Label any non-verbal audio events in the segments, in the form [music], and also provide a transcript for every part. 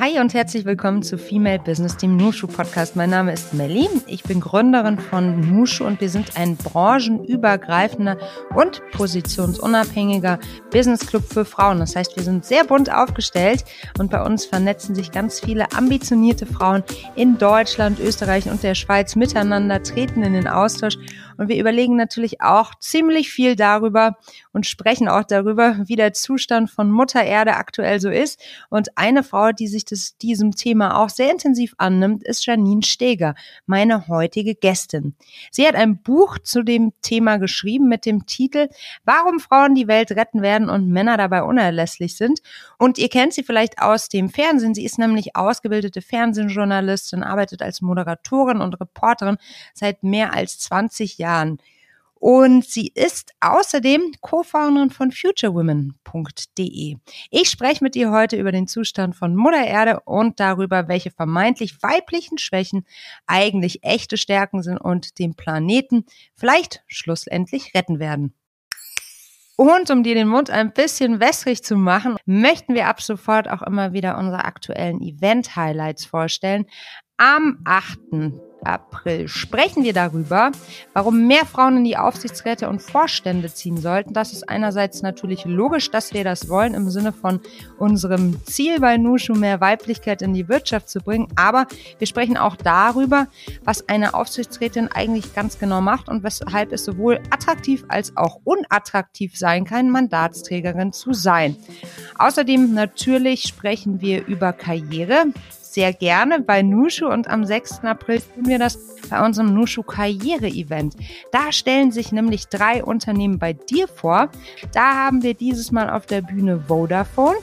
Hi und herzlich willkommen zu Female Business, dem Nushu Podcast. Mein Name ist Melly. Ich bin Gründerin von Nushu und wir sind ein branchenübergreifender und positionsunabhängiger Business Club für Frauen. Das heißt, wir sind sehr bunt aufgestellt und bei uns vernetzen sich ganz viele ambitionierte Frauen in Deutschland, Österreich und der Schweiz miteinander, treten in den Austausch und wir überlegen natürlich auch ziemlich viel darüber und sprechen auch darüber, wie der Zustand von Mutter Erde aktuell so ist. Und eine Frau, die sich das, diesem Thema auch sehr intensiv annimmt, ist Janine Steger, meine heutige Gästin. Sie hat ein Buch zu dem Thema geschrieben mit dem Titel Warum Frauen die Welt retten werden und Männer dabei unerlässlich sind. Und ihr kennt sie vielleicht aus dem Fernsehen. Sie ist nämlich ausgebildete Fernsehjournalistin, arbeitet als Moderatorin und Reporterin seit mehr als 20 Jahren Jahren. Und sie ist außerdem Co-Founderin von futurewomen.de. Ich spreche mit ihr heute über den Zustand von Mutter Erde und darüber, welche vermeintlich weiblichen Schwächen eigentlich echte Stärken sind und den Planeten vielleicht schlussendlich retten werden. Und um dir den Mund ein bisschen wässrig zu machen, möchten wir ab sofort auch immer wieder unsere aktuellen Event-Highlights vorstellen. Am 8. April sprechen wir darüber, warum mehr Frauen in die Aufsichtsräte und Vorstände ziehen sollten. Das ist einerseits natürlich logisch, dass wir das wollen im Sinne von unserem Ziel bei Nushu mehr Weiblichkeit in die Wirtschaft zu bringen. Aber wir sprechen auch darüber, was eine Aufsichtsrätin eigentlich ganz genau macht und weshalb es sowohl attraktiv als auch unattraktiv sein kann, Mandatsträgerin zu sein. Außerdem natürlich sprechen wir über Karriere sehr gerne bei Nushu und am 6. April tun wir das bei unserem Nushu Karriere Event. Da stellen sich nämlich drei Unternehmen bei dir vor. Da haben wir dieses Mal auf der Bühne Vodafone.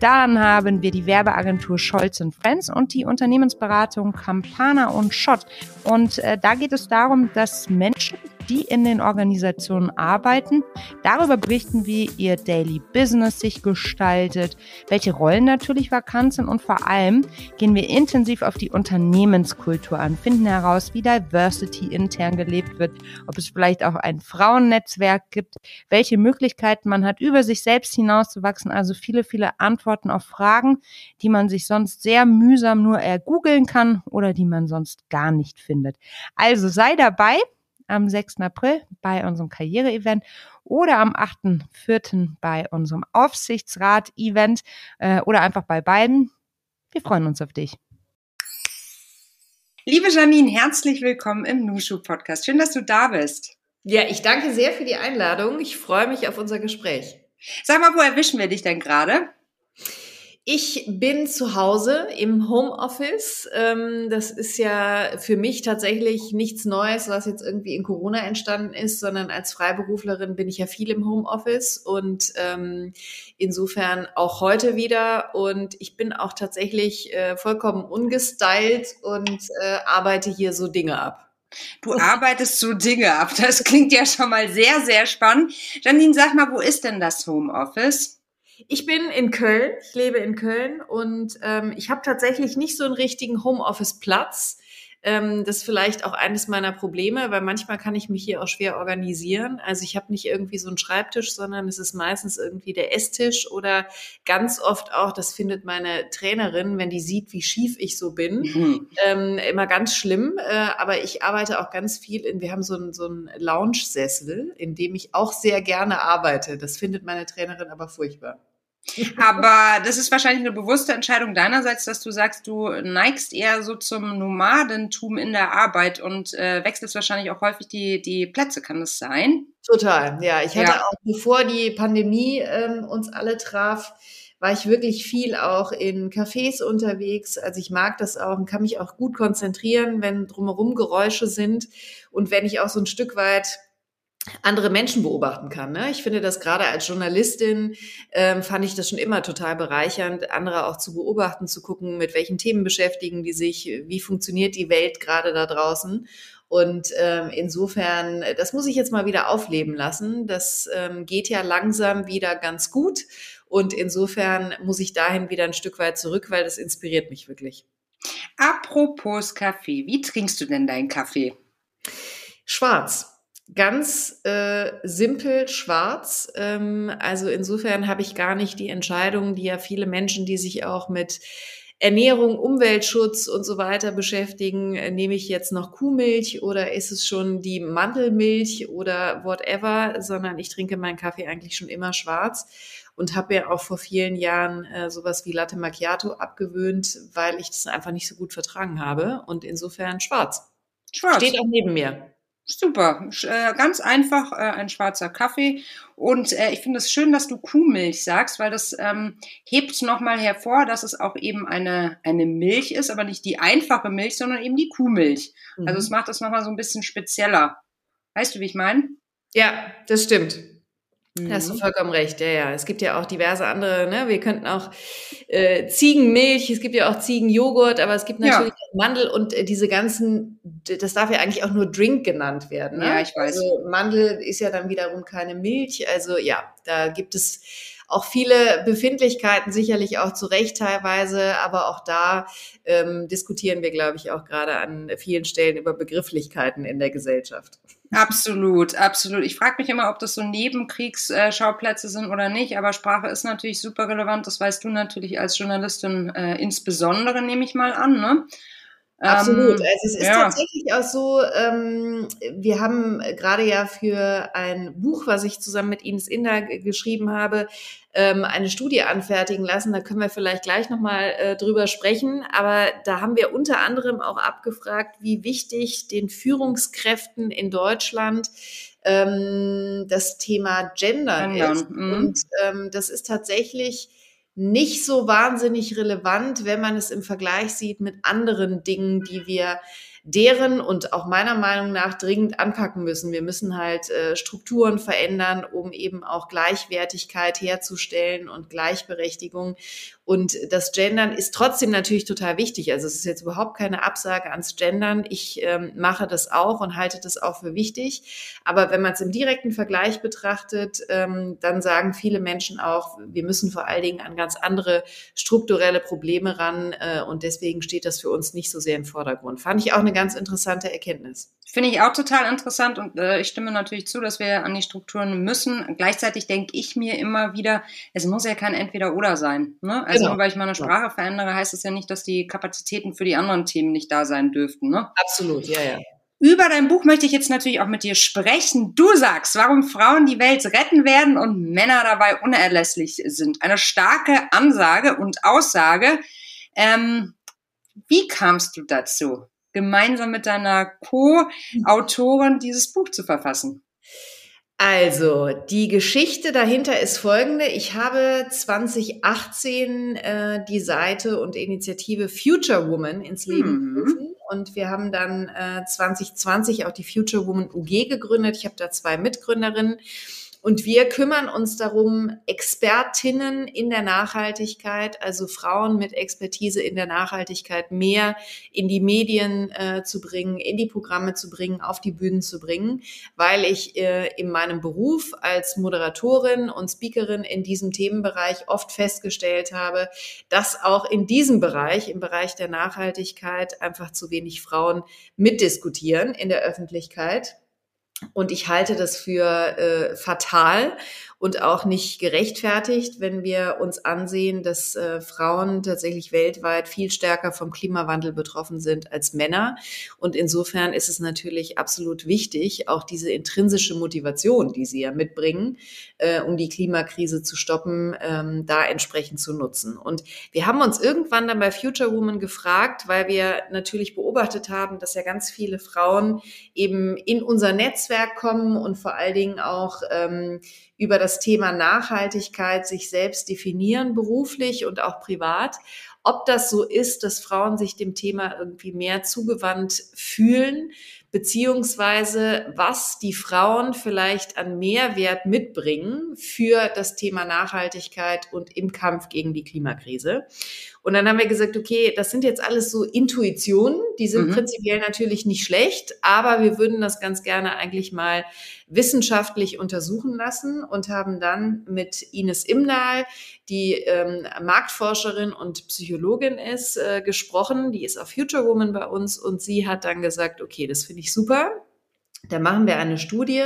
Dann haben wir die Werbeagentur Scholz Friends und die Unternehmensberatung Campana und Schott. Und äh, da geht es darum, dass Menschen die in den Organisationen arbeiten. Darüber berichten, wie ihr Daily Business sich gestaltet, welche Rollen natürlich vakant sind und vor allem gehen wir intensiv auf die Unternehmenskultur an, finden heraus, wie Diversity intern gelebt wird, ob es vielleicht auch ein Frauennetzwerk gibt, welche Möglichkeiten man hat, über sich selbst hinauszuwachsen. Also viele, viele Antworten auf Fragen, die man sich sonst sehr mühsam nur ergoogeln kann oder die man sonst gar nicht findet. Also sei dabei am 6. April bei unserem Karriere-Event oder am 8.4. bei unserem Aufsichtsrat-Event äh, oder einfach bei beiden. Wir freuen uns auf dich. Liebe Janine, herzlich willkommen im Nushu Podcast. Schön, dass du da bist. Ja, ich danke sehr für die Einladung. Ich freue mich auf unser Gespräch. Sag mal, wo erwischen wir dich denn gerade? Ich bin zu Hause im Homeoffice. Ähm, das ist ja für mich tatsächlich nichts Neues, was jetzt irgendwie in Corona entstanden ist, sondern als Freiberuflerin bin ich ja viel im Homeoffice und ähm, insofern auch heute wieder. Und ich bin auch tatsächlich äh, vollkommen ungestylt und äh, arbeite hier so Dinge ab. Du arbeitest so Dinge ab. Das klingt ja schon mal sehr, sehr spannend. Janine, sag mal, wo ist denn das Homeoffice? Ich bin in Köln, ich lebe in Köln und ähm, ich habe tatsächlich nicht so einen richtigen Homeoffice-Platz. Ähm, das ist vielleicht auch eines meiner Probleme, weil manchmal kann ich mich hier auch schwer organisieren. Also ich habe nicht irgendwie so einen Schreibtisch, sondern es ist meistens irgendwie der Esstisch oder ganz oft auch, das findet meine Trainerin, wenn die sieht, wie schief ich so bin, mhm. ähm, immer ganz schlimm. Äh, aber ich arbeite auch ganz viel in, wir haben so einen, so einen Lounge-Sessel, in dem ich auch sehr gerne arbeite. Das findet meine Trainerin aber furchtbar. [laughs] Aber das ist wahrscheinlich eine bewusste Entscheidung deinerseits, dass du sagst, du neigst eher so zum Nomadentum in der Arbeit und äh, wechselst wahrscheinlich auch häufig die, die Plätze. Kann das sein? Total, ja. Ich hatte ja. auch, bevor die Pandemie ähm, uns alle traf, war ich wirklich viel auch in Cafés unterwegs. Also ich mag das auch und kann mich auch gut konzentrieren, wenn drumherum Geräusche sind und wenn ich auch so ein Stück weit andere Menschen beobachten kann. Ne? Ich finde das gerade als Journalistin ähm, fand ich das schon immer total bereichernd, andere auch zu beobachten, zu gucken, mit welchen Themen beschäftigen die sich, wie funktioniert die Welt gerade da draußen. Und ähm, insofern, das muss ich jetzt mal wieder aufleben lassen. Das ähm, geht ja langsam wieder ganz gut. Und insofern muss ich dahin wieder ein Stück weit zurück, weil das inspiriert mich wirklich. Apropos Kaffee, wie trinkst du denn deinen Kaffee? Schwarz ganz äh, simpel schwarz. Ähm, also insofern habe ich gar nicht die Entscheidung, die ja viele Menschen, die sich auch mit Ernährung, Umweltschutz und so weiter beschäftigen, äh, nehme ich jetzt noch Kuhmilch oder ist es schon die Mandelmilch oder whatever, sondern ich trinke meinen Kaffee eigentlich schon immer schwarz und habe mir auch vor vielen Jahren äh, sowas wie Latte Macchiato abgewöhnt, weil ich das einfach nicht so gut vertragen habe und insofern schwarz. Schwarz. Steht auch neben mir. Super, äh, ganz einfach äh, ein schwarzer Kaffee. Und äh, ich finde es schön, dass du Kuhmilch sagst, weil das ähm, hebt nochmal hervor, dass es auch eben eine, eine Milch ist, aber nicht die einfache Milch, sondern eben die Kuhmilch. Also mhm. Also es macht das nochmal so ein bisschen spezieller. Weißt du, wie ich meine? Ja, das stimmt. Da hast du mhm. vollkommen recht, ja, ja. Es gibt ja auch diverse andere, ne? Wir könnten auch äh, Ziegenmilch, es gibt ja auch Ziegenjoghurt, aber es gibt natürlich Mandel und äh, diese ganzen, das darf ja eigentlich auch nur Drink genannt werden. Ne? Ja, ich weiß. Also Mandel ist ja dann wiederum keine Milch. Also ja, da gibt es auch viele Befindlichkeiten, sicherlich auch zu Recht teilweise, aber auch da ähm, diskutieren wir, glaube ich, auch gerade an vielen Stellen über Begrifflichkeiten in der Gesellschaft. Absolut, absolut. Ich frage mich immer, ob das so Nebenkriegsschauplätze sind oder nicht, aber Sprache ist natürlich super relevant. Das weißt du natürlich als Journalistin äh, insbesondere, nehme ich mal an. Ne? Absolut. Ähm, also es ist ja. tatsächlich auch so, ähm, wir haben gerade ja für ein Buch, was ich zusammen mit Ines Inder geschrieben habe, ähm, eine Studie anfertigen lassen. Da können wir vielleicht gleich nochmal äh, drüber sprechen. Aber da haben wir unter anderem auch abgefragt, wie wichtig den Führungskräften in Deutschland ähm, das Thema Gender ist. Mhm. Und ähm, das ist tatsächlich nicht so wahnsinnig relevant, wenn man es im Vergleich sieht mit anderen Dingen, die wir deren und auch meiner Meinung nach dringend anpacken müssen. Wir müssen halt äh, Strukturen verändern, um eben auch Gleichwertigkeit herzustellen und Gleichberechtigung. Und das Gendern ist trotzdem natürlich total wichtig. Also es ist jetzt überhaupt keine Absage ans Gendern. Ich ähm, mache das auch und halte das auch für wichtig. Aber wenn man es im direkten Vergleich betrachtet, ähm, dann sagen viele Menschen auch, wir müssen vor allen Dingen an ganz andere strukturelle Probleme ran. Äh, und deswegen steht das für uns nicht so sehr im Vordergrund. Fand ich auch eine ganz interessante Erkenntnis. Finde ich auch total interessant und äh, ich stimme natürlich zu, dass wir an die Strukturen müssen. Gleichzeitig denke ich mir immer wieder, es muss ja kein Entweder-Oder sein. Ne? Also genau. nur weil ich meine Sprache verändere, heißt es ja nicht, dass die Kapazitäten für die anderen Themen nicht da sein dürften. Ne? Absolut, ja, ja. Über dein Buch möchte ich jetzt natürlich auch mit dir sprechen. Du sagst, warum Frauen die Welt retten werden und Männer dabei unerlässlich sind. Eine starke Ansage und Aussage. Ähm, wie kamst du dazu? gemeinsam mit deiner Co-Autorin dieses Buch zu verfassen? Also, die Geschichte dahinter ist folgende. Ich habe 2018 äh, die Seite und Initiative Future Woman ins Leben mhm. gerufen. Und wir haben dann äh, 2020 auch die Future Woman UG gegründet. Ich habe da zwei Mitgründerinnen. Und wir kümmern uns darum, Expertinnen in der Nachhaltigkeit, also Frauen mit Expertise in der Nachhaltigkeit, mehr in die Medien äh, zu bringen, in die Programme zu bringen, auf die Bühnen zu bringen, weil ich äh, in meinem Beruf als Moderatorin und Speakerin in diesem Themenbereich oft festgestellt habe, dass auch in diesem Bereich, im Bereich der Nachhaltigkeit, einfach zu wenig Frauen mitdiskutieren in der Öffentlichkeit. Und ich halte das für äh, fatal und auch nicht gerechtfertigt, wenn wir uns ansehen, dass äh, Frauen tatsächlich weltweit viel stärker vom Klimawandel betroffen sind als Männer. Und insofern ist es natürlich absolut wichtig, auch diese intrinsische Motivation, die sie ja mitbringen, äh, um die Klimakrise zu stoppen, ähm, da entsprechend zu nutzen. Und wir haben uns irgendwann dann bei Future Woman gefragt, weil wir natürlich beobachtet haben, dass ja ganz viele Frauen eben in unser Netzwerk kommen und vor allen Dingen auch ähm, über das Thema Nachhaltigkeit sich selbst definieren, beruflich und auch privat. Ob das so ist, dass Frauen sich dem Thema irgendwie mehr zugewandt fühlen, beziehungsweise was die Frauen vielleicht an Mehrwert mitbringen für das Thema Nachhaltigkeit und im Kampf gegen die Klimakrise. Und dann haben wir gesagt, okay, das sind jetzt alles so Intuitionen, die sind mhm. prinzipiell natürlich nicht schlecht, aber wir würden das ganz gerne eigentlich mal wissenschaftlich untersuchen lassen und haben dann mit Ines Imnal, die ähm, Marktforscherin und Psychologin ist, äh, gesprochen. Die ist auf Future Woman bei uns und sie hat dann gesagt, okay, das finde ich super. Da machen wir eine Studie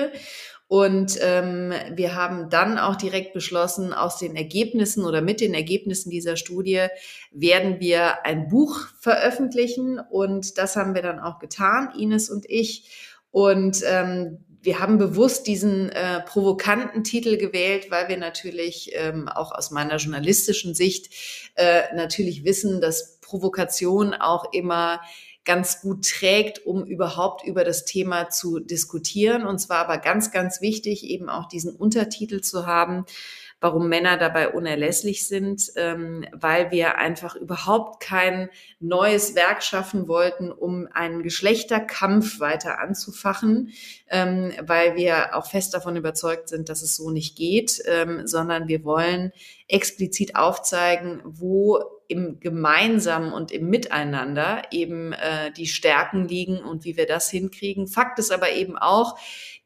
Und ähm, wir haben dann auch direkt beschlossen, aus den Ergebnissen oder mit den Ergebnissen dieser Studie werden wir ein Buch veröffentlichen. Und das haben wir dann auch getan, Ines und ich. Und ähm, wir haben bewusst diesen äh, provokanten Titel gewählt, weil wir natürlich ähm, auch aus meiner journalistischen Sicht äh, natürlich wissen, dass Provokation auch immer ganz gut trägt, um überhaupt über das Thema zu diskutieren. Und zwar aber ganz, ganz wichtig, eben auch diesen Untertitel zu haben, warum Männer dabei unerlässlich sind, ähm, weil wir einfach überhaupt kein neues Werk schaffen wollten, um einen Geschlechterkampf weiter anzufachen, ähm, weil wir auch fest davon überzeugt sind, dass es so nicht geht, ähm, sondern wir wollen explizit aufzeigen, wo im Gemeinsamen und im Miteinander eben äh, die Stärken liegen und wie wir das hinkriegen. Fakt ist aber eben auch,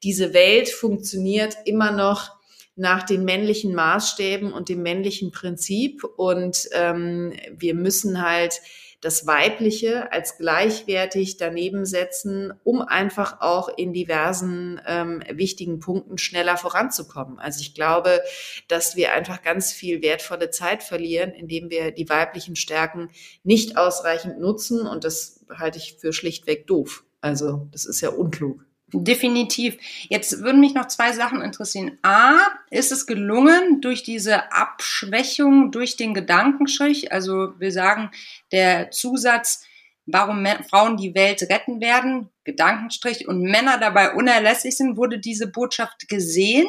diese Welt funktioniert immer noch nach den männlichen Maßstäben und dem männlichen Prinzip und ähm, wir müssen halt das Weibliche als gleichwertig daneben setzen, um einfach auch in diversen ähm, wichtigen Punkten schneller voranzukommen. Also ich glaube, dass wir einfach ganz viel wertvolle Zeit verlieren, indem wir die weiblichen Stärken nicht ausreichend nutzen und das halte ich für schlichtweg doof. Also das ist ja unklug. Definitiv. Jetzt würden mich noch zwei Sachen interessieren. A, ist es gelungen, durch diese Abschwächung, durch den Gedankenstrich, also wir sagen, der Zusatz, warum Frauen die Welt retten werden, Gedankenstrich, und Männer dabei unerlässlich sind, wurde diese Botschaft gesehen?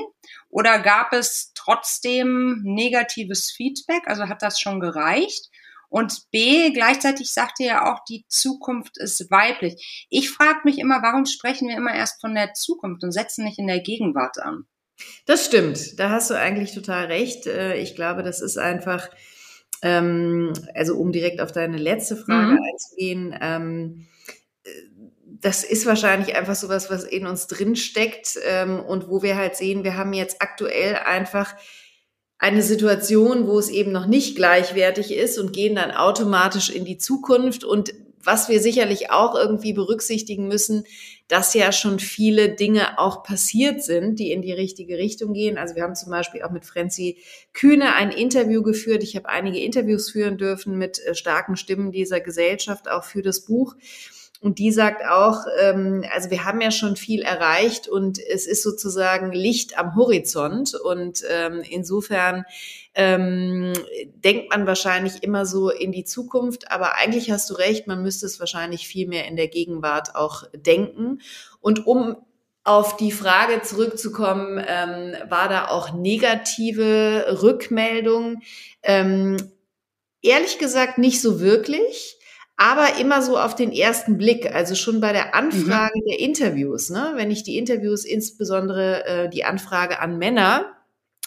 Oder gab es trotzdem negatives Feedback? Also hat das schon gereicht? Und B, gleichzeitig sagt ihr ja auch, die Zukunft ist weiblich. Ich frage mich immer, warum sprechen wir immer erst von der Zukunft und setzen nicht in der Gegenwart an? Das stimmt. Da hast du eigentlich total recht. Äh, ich glaube, das ist einfach, ähm, also um direkt auf deine letzte Frage mhm. einzugehen, ähm, das ist wahrscheinlich einfach sowas, was in uns drin steckt ähm, und wo wir halt sehen, wir haben jetzt aktuell einfach eine Situation, wo es eben noch nicht gleichwertig ist und gehen dann automatisch in die Zukunft. Und was wir sicherlich auch irgendwie berücksichtigen müssen, dass ja schon viele Dinge auch passiert sind, die in die richtige Richtung gehen. Also wir haben zum Beispiel auch mit Frenzi Kühne ein Interview geführt. Ich habe einige Interviews führen dürfen mit äh, starken Stimmen dieser Gesellschaft, auch für das Buch. Und die sagt auch, ähm, also wir haben ja schon viel erreicht und es ist sozusagen Licht am Horizont. Und ähm, insofern ähm, denkt man wahrscheinlich immer so in die Zukunft. Aber eigentlich hast du recht, man müsste es wahrscheinlich viel mehr in der Gegenwart auch denken. Und um auf die Frage zurückzukommen, ähm, war da auch negative Rückmeldung? Ähm, ehrlich gesagt nicht so wirklich aber immer so auf den ersten Blick, also schon bei der Anfrage mhm. der Interviews, ne? wenn ich die Interviews, insbesondere äh, die Anfrage an Männer,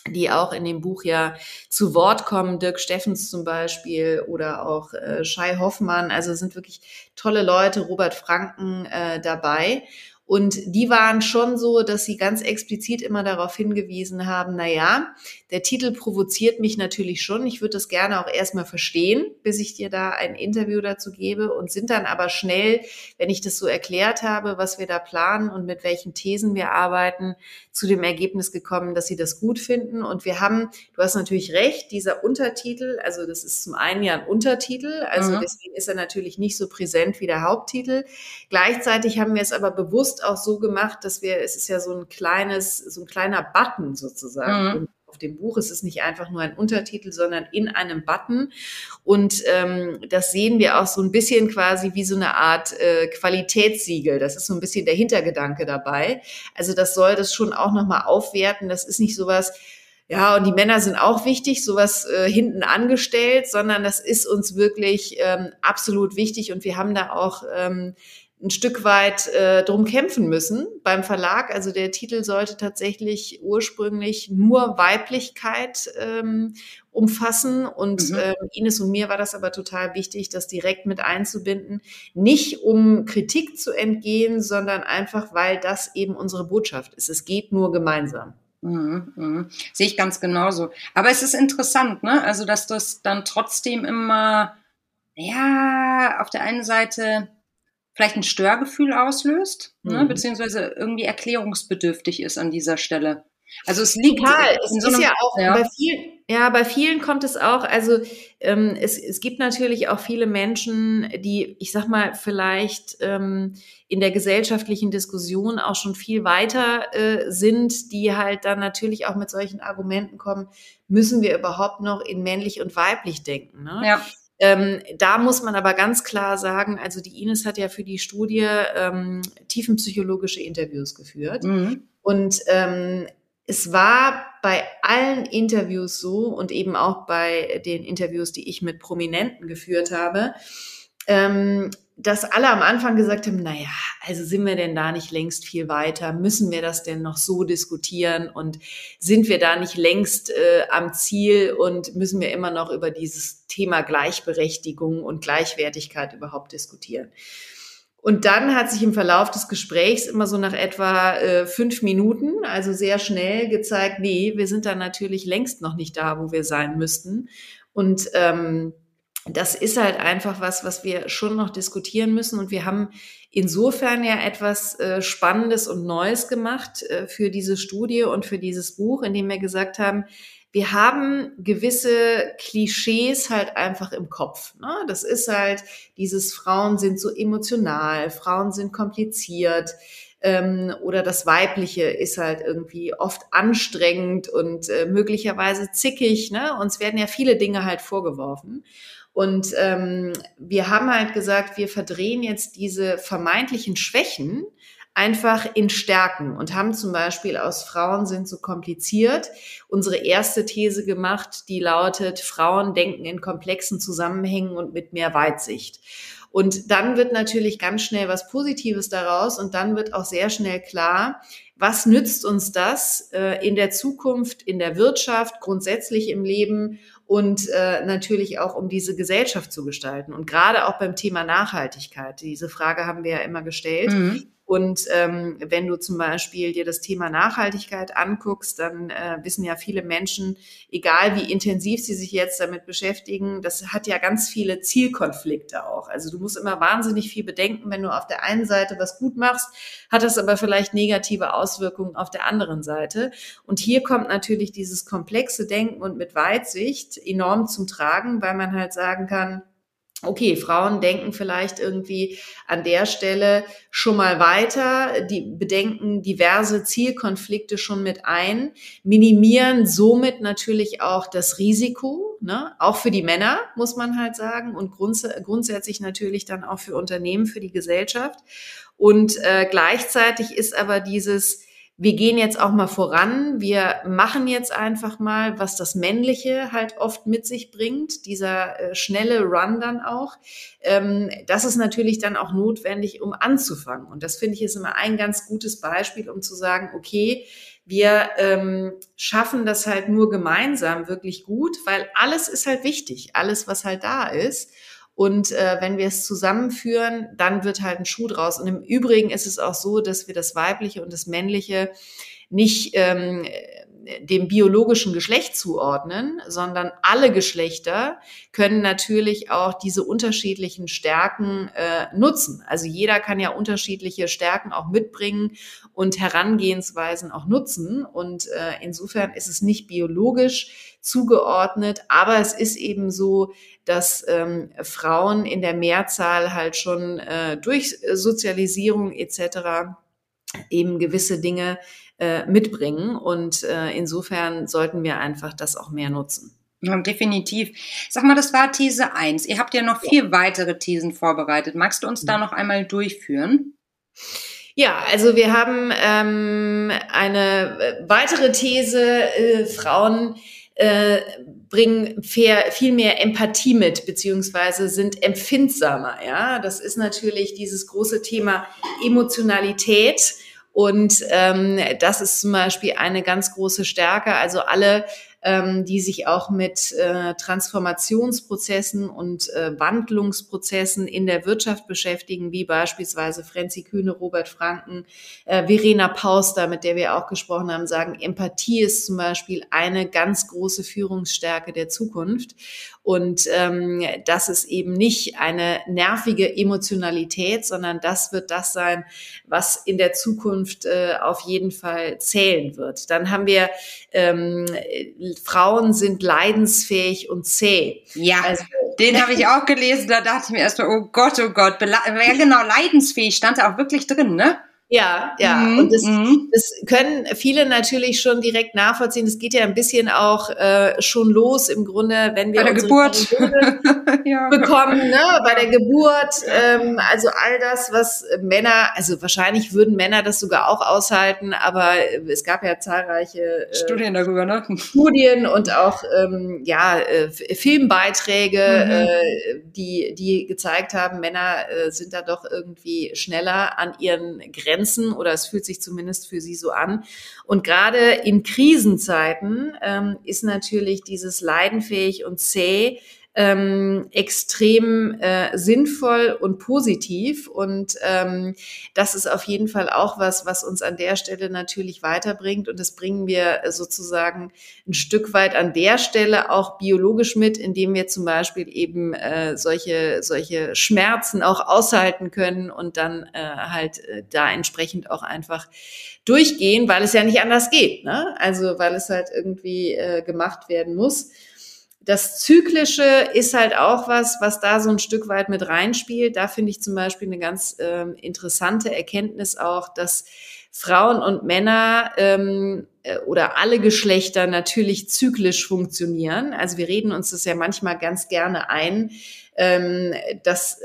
die auch in dem Buch ja zu Wort kommen, Dirk Steffens zum Beispiel oder auch äh, Shai Hoffmann, also sind wirklich tolle Leute, Robert Franken äh, dabei. Und die waren schon so, dass sie ganz explizit immer darauf hingewiesen haben, na ja, der Titel provoziert mich natürlich schon. Ich würde das gerne auch erstmal verstehen, bis ich dir da ein Interview dazu gebe und sind dann aber schnell, wenn ich das so erklärt habe, was wir da planen und mit welchen Thesen wir arbeiten, zu dem Ergebnis gekommen, dass sie das gut finden. Und wir haben, du hast natürlich recht, dieser Untertitel, also das ist zum einen ja ein Untertitel, also mhm. deswegen ist er natürlich nicht so präsent wie der Haupttitel. Gleichzeitig haben wir es aber bewusst auch so gemacht, dass wir, es ist ja so ein kleines, so ein kleiner Button sozusagen. Mhm auf dem Buch. Es ist nicht einfach nur ein Untertitel, sondern in einem Button. Und ähm, das sehen wir auch so ein bisschen quasi wie so eine Art äh, Qualitätssiegel. Das ist so ein bisschen der Hintergedanke dabei. Also das soll das schon auch nochmal aufwerten. Das ist nicht sowas, ja, und die Männer sind auch wichtig, sowas äh, hinten angestellt, sondern das ist uns wirklich ähm, absolut wichtig und wir haben da auch ähm, ein Stück weit äh, drum kämpfen müssen beim Verlag. Also der Titel sollte tatsächlich ursprünglich nur Weiblichkeit ähm, umfassen. Und mhm. ähm, Ines und mir war das aber total wichtig, das direkt mit einzubinden. Nicht um Kritik zu entgehen, sondern einfach, weil das eben unsere Botschaft ist. Es geht nur gemeinsam. Mhm, mh. Sehe ich ganz genauso. Aber es ist interessant, ne? Also, dass das dann trotzdem immer, ja, auf der einen Seite vielleicht ein Störgefühl auslöst, ne, mhm. ne, beziehungsweise irgendwie erklärungsbedürftig ist an dieser Stelle. Also es liegt Total. Es so ist ja auch ja. bei vielen, ja, bei vielen kommt es auch, also ähm, es, es gibt natürlich auch viele Menschen, die, ich sag mal, vielleicht ähm, in der gesellschaftlichen Diskussion auch schon viel weiter äh, sind, die halt dann natürlich auch mit solchen Argumenten kommen, müssen wir überhaupt noch in männlich und weiblich denken. Ne? Ja. Ähm, da muss man aber ganz klar sagen, also die Ines hat ja für die Studie ähm, tiefenpsychologische Interviews geführt. Mhm. Und ähm, es war bei allen Interviews so und eben auch bei den Interviews, die ich mit Prominenten geführt habe, ähm, dass alle am Anfang gesagt haben, naja, also sind wir denn da nicht längst viel weiter? Müssen wir das denn noch so diskutieren? Und sind wir da nicht längst äh, am Ziel und müssen wir immer noch über dieses Thema Gleichberechtigung und Gleichwertigkeit überhaupt diskutieren? Und dann hat sich im Verlauf des Gesprächs immer so nach etwa äh, fünf Minuten, also sehr schnell gezeigt, nee, wir sind da natürlich längst noch nicht da, wo wir sein müssten. Und ähm, das ist halt einfach was, was wir schon noch diskutieren müssen. Und wir haben insofern ja etwas äh, Spannendes und Neues gemacht äh, für diese Studie und für dieses Buch, indem wir gesagt haben, wir haben gewisse Klischees halt einfach im Kopf. Ne? Das ist halt dieses Frauen sind so emotional, Frauen sind kompliziert ähm, oder das Weibliche ist halt irgendwie oft anstrengend und äh, möglicherweise zickig. Ne? Uns werden ja viele Dinge halt vorgeworfen. Und ähm, wir haben halt gesagt, wir verdrehen jetzt diese vermeintlichen Schwächen einfach in Stärken und haben zum Beispiel aus Frauen sind so kompliziert unsere erste These gemacht, die lautet, Frauen denken in komplexen Zusammenhängen und mit mehr Weitsicht. Und dann wird natürlich ganz schnell was Positives daraus und dann wird auch sehr schnell klar, was nützt uns das äh, in der Zukunft, in der Wirtschaft, grundsätzlich im Leben und äh, natürlich auch, um diese Gesellschaft zu gestalten. Und gerade auch beim Thema Nachhaltigkeit, diese Frage haben wir ja immer gestellt. Mhm. Und ähm, wenn du zum Beispiel dir das Thema Nachhaltigkeit anguckst, dann äh, wissen ja viele Menschen, egal wie intensiv sie sich jetzt damit beschäftigen, das hat ja ganz viele Zielkonflikte auch. Also du musst immer wahnsinnig viel bedenken, wenn du auf der einen Seite was gut machst, hat das aber vielleicht negative Auswirkungen auf der anderen Seite. Und hier kommt natürlich dieses komplexe Denken und mit Weitsicht enorm zum Tragen, weil man halt sagen kann, okay, Frauen denken vielleicht irgendwie an der Stelle schon mal weiter, die bedenken diverse Zielkonflikte schon mit ein, minimieren somit natürlich auch das Risiko, ne? auch für die Männer, muss man halt sagen, und grunds grundsätzlich natürlich dann auch für Unternehmen, für die Gesellschaft. Und äh, gleichzeitig ist aber dieses wir gehen jetzt auch mal voran, wir machen jetzt einfach mal, was das Männliche halt oft mit sich bringt, dieser äh, schnelle Run dann auch. Ähm, das ist natürlich dann auch notwendig, um anzufangen. Und das finde ich ist immer ein ganz gutes Beispiel, um zu sagen, okay, wir ähm, schaffen das halt nur gemeinsam wirklich gut, weil alles ist halt wichtig, alles, was halt da ist. Und äh, wenn wir es zusammenführen, dann wird halt ein Schuh draus. Und im Übrigen ist es auch so, dass wir das Weibliche und das Männliche nicht ähm, dem biologischen Geschlecht zuordnen, sondern alle Geschlechter können natürlich auch diese unterschiedlichen Stärken äh, nutzen. Also jeder kann ja unterschiedliche Stärken auch mitbringen und Herangehensweisen auch nutzen. Und äh, insofern ist es nicht biologisch zugeordnet, aber es ist eben so, dass ähm, Frauen in der Mehrzahl halt schon äh, durch Sozialisierung etc. eben gewisse Dinge äh, mitbringen. Und äh, insofern sollten wir einfach das auch mehr nutzen. Ja, definitiv. Sag mal, das war These 1. Ihr habt ja noch vier ja. weitere Thesen vorbereitet. Magst du uns da noch einmal durchführen? Ja, also wir haben ähm, eine äh, weitere These, äh, Frauen äh, bringen viel mehr Empathie mit, beziehungsweise sind empfindsamer. Ja, das ist natürlich dieses große Thema Emotionalität. Und ähm, das ist zum Beispiel eine ganz große Stärke. Also alle ähm, die sich auch mit äh, Transformationsprozessen und äh, Wandlungsprozessen in der Wirtschaft beschäftigen, wie beispielsweise Frenzi Kühne, Robert Franken, äh, Verena Pauster, mit der wir auch gesprochen haben, sagen, Empathie ist zum Beispiel eine ganz große Führungsstärke der Zukunft. Und ähm, das ist eben nicht eine nervige Emotionalität, sondern das wird das sein, was in der Zukunft äh, auf jeden Fall zählen wird. Dann haben wir ähm, Frauen sind leidensfähig und zäh. Ja, also, den habe ich auch gelesen. Da dachte ich mir erstmal, oh Gott, oh Gott, ja genau, leidensfähig stand da auch wirklich drin, ne? Ja, ja. Mhm, und das, mhm. das können viele natürlich schon direkt nachvollziehen. Es geht ja ein bisschen auch äh, schon los im Grunde, wenn wir bei der Geburt [laughs] ja. bekommen, ne? bei der Geburt. Ähm, also all das, was Männer, also wahrscheinlich würden Männer das sogar auch aushalten, aber es gab ja zahlreiche äh, Studien darüber, ne? Studien und auch ähm, ja äh, Filmbeiträge, mhm. äh, die die gezeigt haben, Männer äh, sind da doch irgendwie schneller an ihren Grenzen Grenzen oder es fühlt sich zumindest für sie so an. Und gerade in Krisenzeiten ähm, ist natürlich dieses leidenfähig und zäh ähm, extrem äh, sinnvoll und positiv. Und ähm, das ist auf jeden Fall auch was, was uns an der Stelle natürlich weiterbringt. Und das bringen wir sozusagen ein Stück weit an der Stelle auch biologisch mit, indem wir zum Beispiel eben äh, solche, solche Schmerzen auch aushalten können und dann äh, halt äh, da entsprechend auch einfach durchgehen, weil es ja nicht anders geht. Ne? Also weil es halt irgendwie äh, gemacht werden muss. Das Zyklische ist halt auch was, was da so ein Stück weit mit reinspielt. Da finde ich zum Beispiel eine ganz ähm, interessante Erkenntnis auch, dass Frauen und Männer ähm, äh, oder alle Geschlechter natürlich zyklisch funktionieren. Also wir reden uns das ja manchmal ganz gerne ein, ähm, dass äh,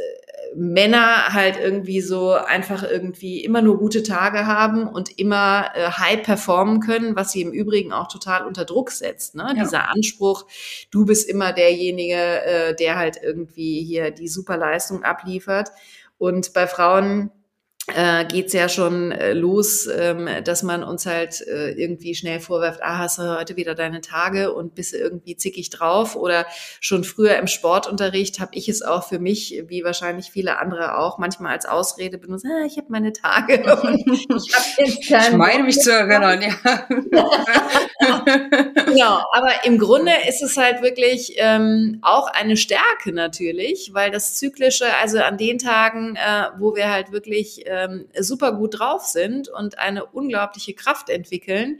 Männer halt irgendwie so einfach irgendwie immer nur gute Tage haben und immer äh, high performen können, was sie im Übrigen auch total unter Druck setzt. Ne? Ja. Dieser Anspruch, du bist immer derjenige, äh, der halt irgendwie hier die super Leistung abliefert. Und bei Frauen äh, geht's ja schon äh, los, ähm, dass man uns halt äh, irgendwie schnell vorwirft, ah, hast du heute wieder deine Tage und bist irgendwie zickig drauf oder schon früher im Sportunterricht habe ich es auch für mich, wie wahrscheinlich viele andere auch, manchmal als Ausrede benutzt, ah, ich habe meine Tage [laughs] ich, hab jetzt ich meine mich zu erinnern, ja. [laughs] genau, aber im Grunde ist es halt wirklich ähm, auch eine Stärke natürlich, weil das Zyklische, also an den Tagen, äh, wo wir halt wirklich ähm, super gut drauf sind und eine unglaubliche Kraft entwickeln,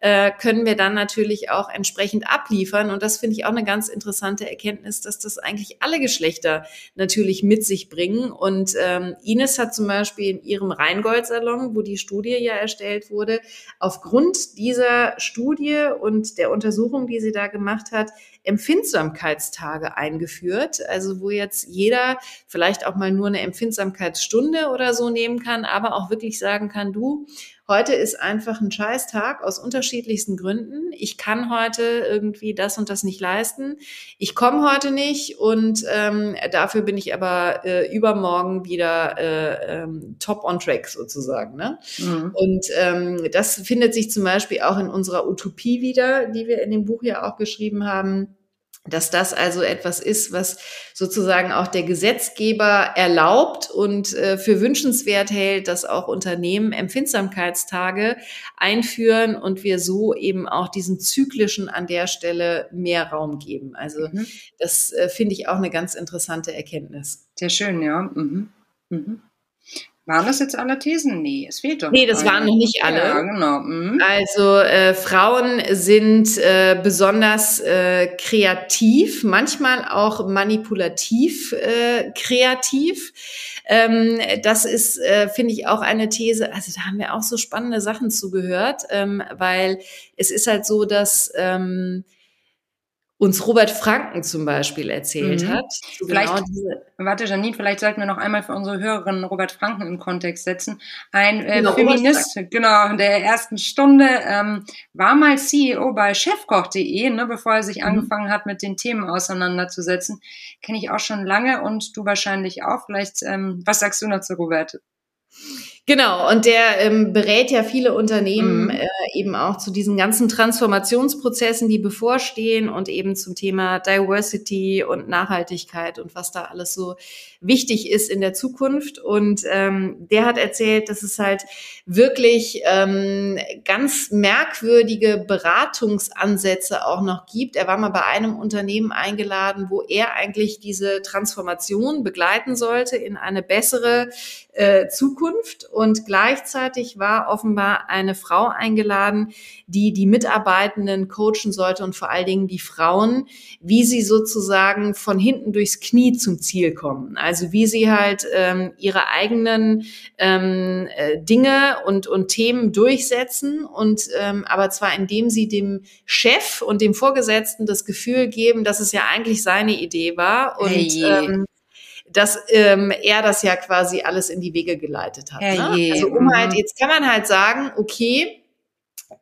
äh, können wir dann natürlich auch entsprechend abliefern. Und das finde ich auch eine ganz interessante Erkenntnis, dass das eigentlich alle Geschlechter natürlich mit sich bringen. Und ähm, Ines hat zum Beispiel in ihrem Rheingold-Salon, wo die Studie ja erstellt wurde, aufgrund dieser Studie und der Untersuchung, die sie da gemacht hat, Empfindsamkeitstage eingeführt, also wo jetzt jeder vielleicht auch mal nur eine Empfindsamkeitsstunde oder so nehmen kann, aber auch wirklich sagen kann, du, Heute ist einfach ein Scheißtag aus unterschiedlichsten Gründen. Ich kann heute irgendwie das und das nicht leisten. Ich komme heute nicht und ähm, dafür bin ich aber äh, übermorgen wieder äh, ähm, top on track sozusagen. Ne? Mhm. Und ähm, das findet sich zum Beispiel auch in unserer Utopie wieder, die wir in dem Buch ja auch geschrieben haben dass das also etwas ist, was sozusagen auch der Gesetzgeber erlaubt und äh, für wünschenswert hält, dass auch Unternehmen Empfindsamkeitstage einführen und wir so eben auch diesen zyklischen an der Stelle mehr Raum geben. Also mhm. das äh, finde ich auch eine ganz interessante Erkenntnis. Sehr schön, ja. Mhm. Mhm. Waren das jetzt alle Thesen? Nee, es fehlt doch. Nee, das eine. waren noch nicht alle. Ja, genau. Mhm. Also äh, Frauen sind äh, besonders äh, kreativ, manchmal auch manipulativ äh, kreativ. Ähm, das ist, äh, finde ich, auch eine These. Also da haben wir auch so spannende Sachen zugehört, ähm, weil es ist halt so, dass ähm, uns Robert Franken zum Beispiel erzählt mhm. hat. So vielleicht, genau warte Janine, vielleicht sollten wir noch einmal für unsere Hörerinnen Robert Franken im Kontext setzen. Ein äh, genau, Feminist, genau, der ersten Stunde, ähm, war mal CEO bei chefkoch.de, ne, bevor er sich mhm. angefangen hat, mit den Themen auseinanderzusetzen. Kenne ich auch schon lange und du wahrscheinlich auch. Vielleicht, ähm, was sagst du dazu, Robert? Genau, und der ähm, berät ja viele Unternehmen mhm. äh, eben auch zu diesen ganzen Transformationsprozessen, die bevorstehen und eben zum Thema Diversity und Nachhaltigkeit und was da alles so wichtig ist in der Zukunft. Und ähm, der hat erzählt, dass es halt wirklich ähm, ganz merkwürdige Beratungsansätze auch noch gibt. Er war mal bei einem Unternehmen eingeladen, wo er eigentlich diese Transformation begleiten sollte in eine bessere äh, Zukunft. Und gleichzeitig war offenbar eine Frau eingeladen, die die Mitarbeitenden coachen sollte und vor allen Dingen die Frauen, wie sie sozusagen von hinten durchs Knie zum Ziel kommen. Also wie sie halt ähm, ihre eigenen ähm, äh, Dinge und, und Themen durchsetzen und ähm, aber zwar indem sie dem Chef und dem Vorgesetzten das Gefühl geben, dass es ja eigentlich seine Idee war und hey. ähm, dass ähm, er das ja quasi alles in die Wege geleitet hat. Ne? Also um halt, mhm. jetzt kann man halt sagen, okay,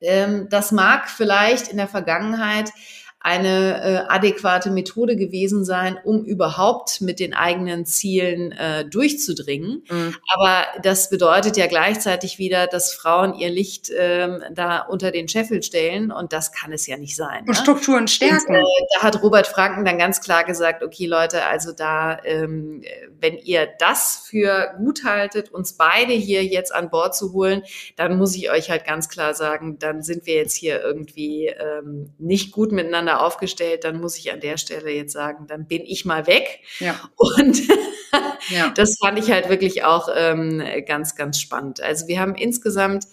ähm, das mag vielleicht in der Vergangenheit eine äh, adäquate Methode gewesen sein, um überhaupt mit den eigenen Zielen äh, durchzudringen. Mhm. Aber das bedeutet ja gleichzeitig wieder, dass Frauen ihr Licht ähm, da unter den Scheffel stellen und das kann es ja nicht sein. Und ne? Strukturen stärken. Und, äh, da hat Robert Franken dann ganz klar gesagt, okay Leute, also da, ähm, wenn ihr das für gut haltet, uns beide hier jetzt an Bord zu holen, dann muss ich euch halt ganz klar sagen, dann sind wir jetzt hier irgendwie ähm, nicht gut miteinander miteinander aufgestellt, dann muss ich an der Stelle jetzt sagen, dann bin ich mal weg. Ja. Und [laughs] ja. das fand ich halt wirklich auch ähm, ganz, ganz spannend. Also wir haben insgesamt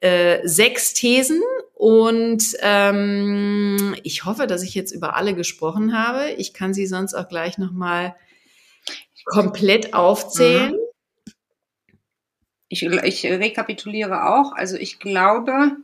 äh, sechs Thesen und ähm, ich hoffe, dass ich jetzt über alle gesprochen habe. Ich kann sie sonst auch gleich nochmal komplett aufzählen. Mhm. Ich, ich rekapituliere auch. Also ich glaube,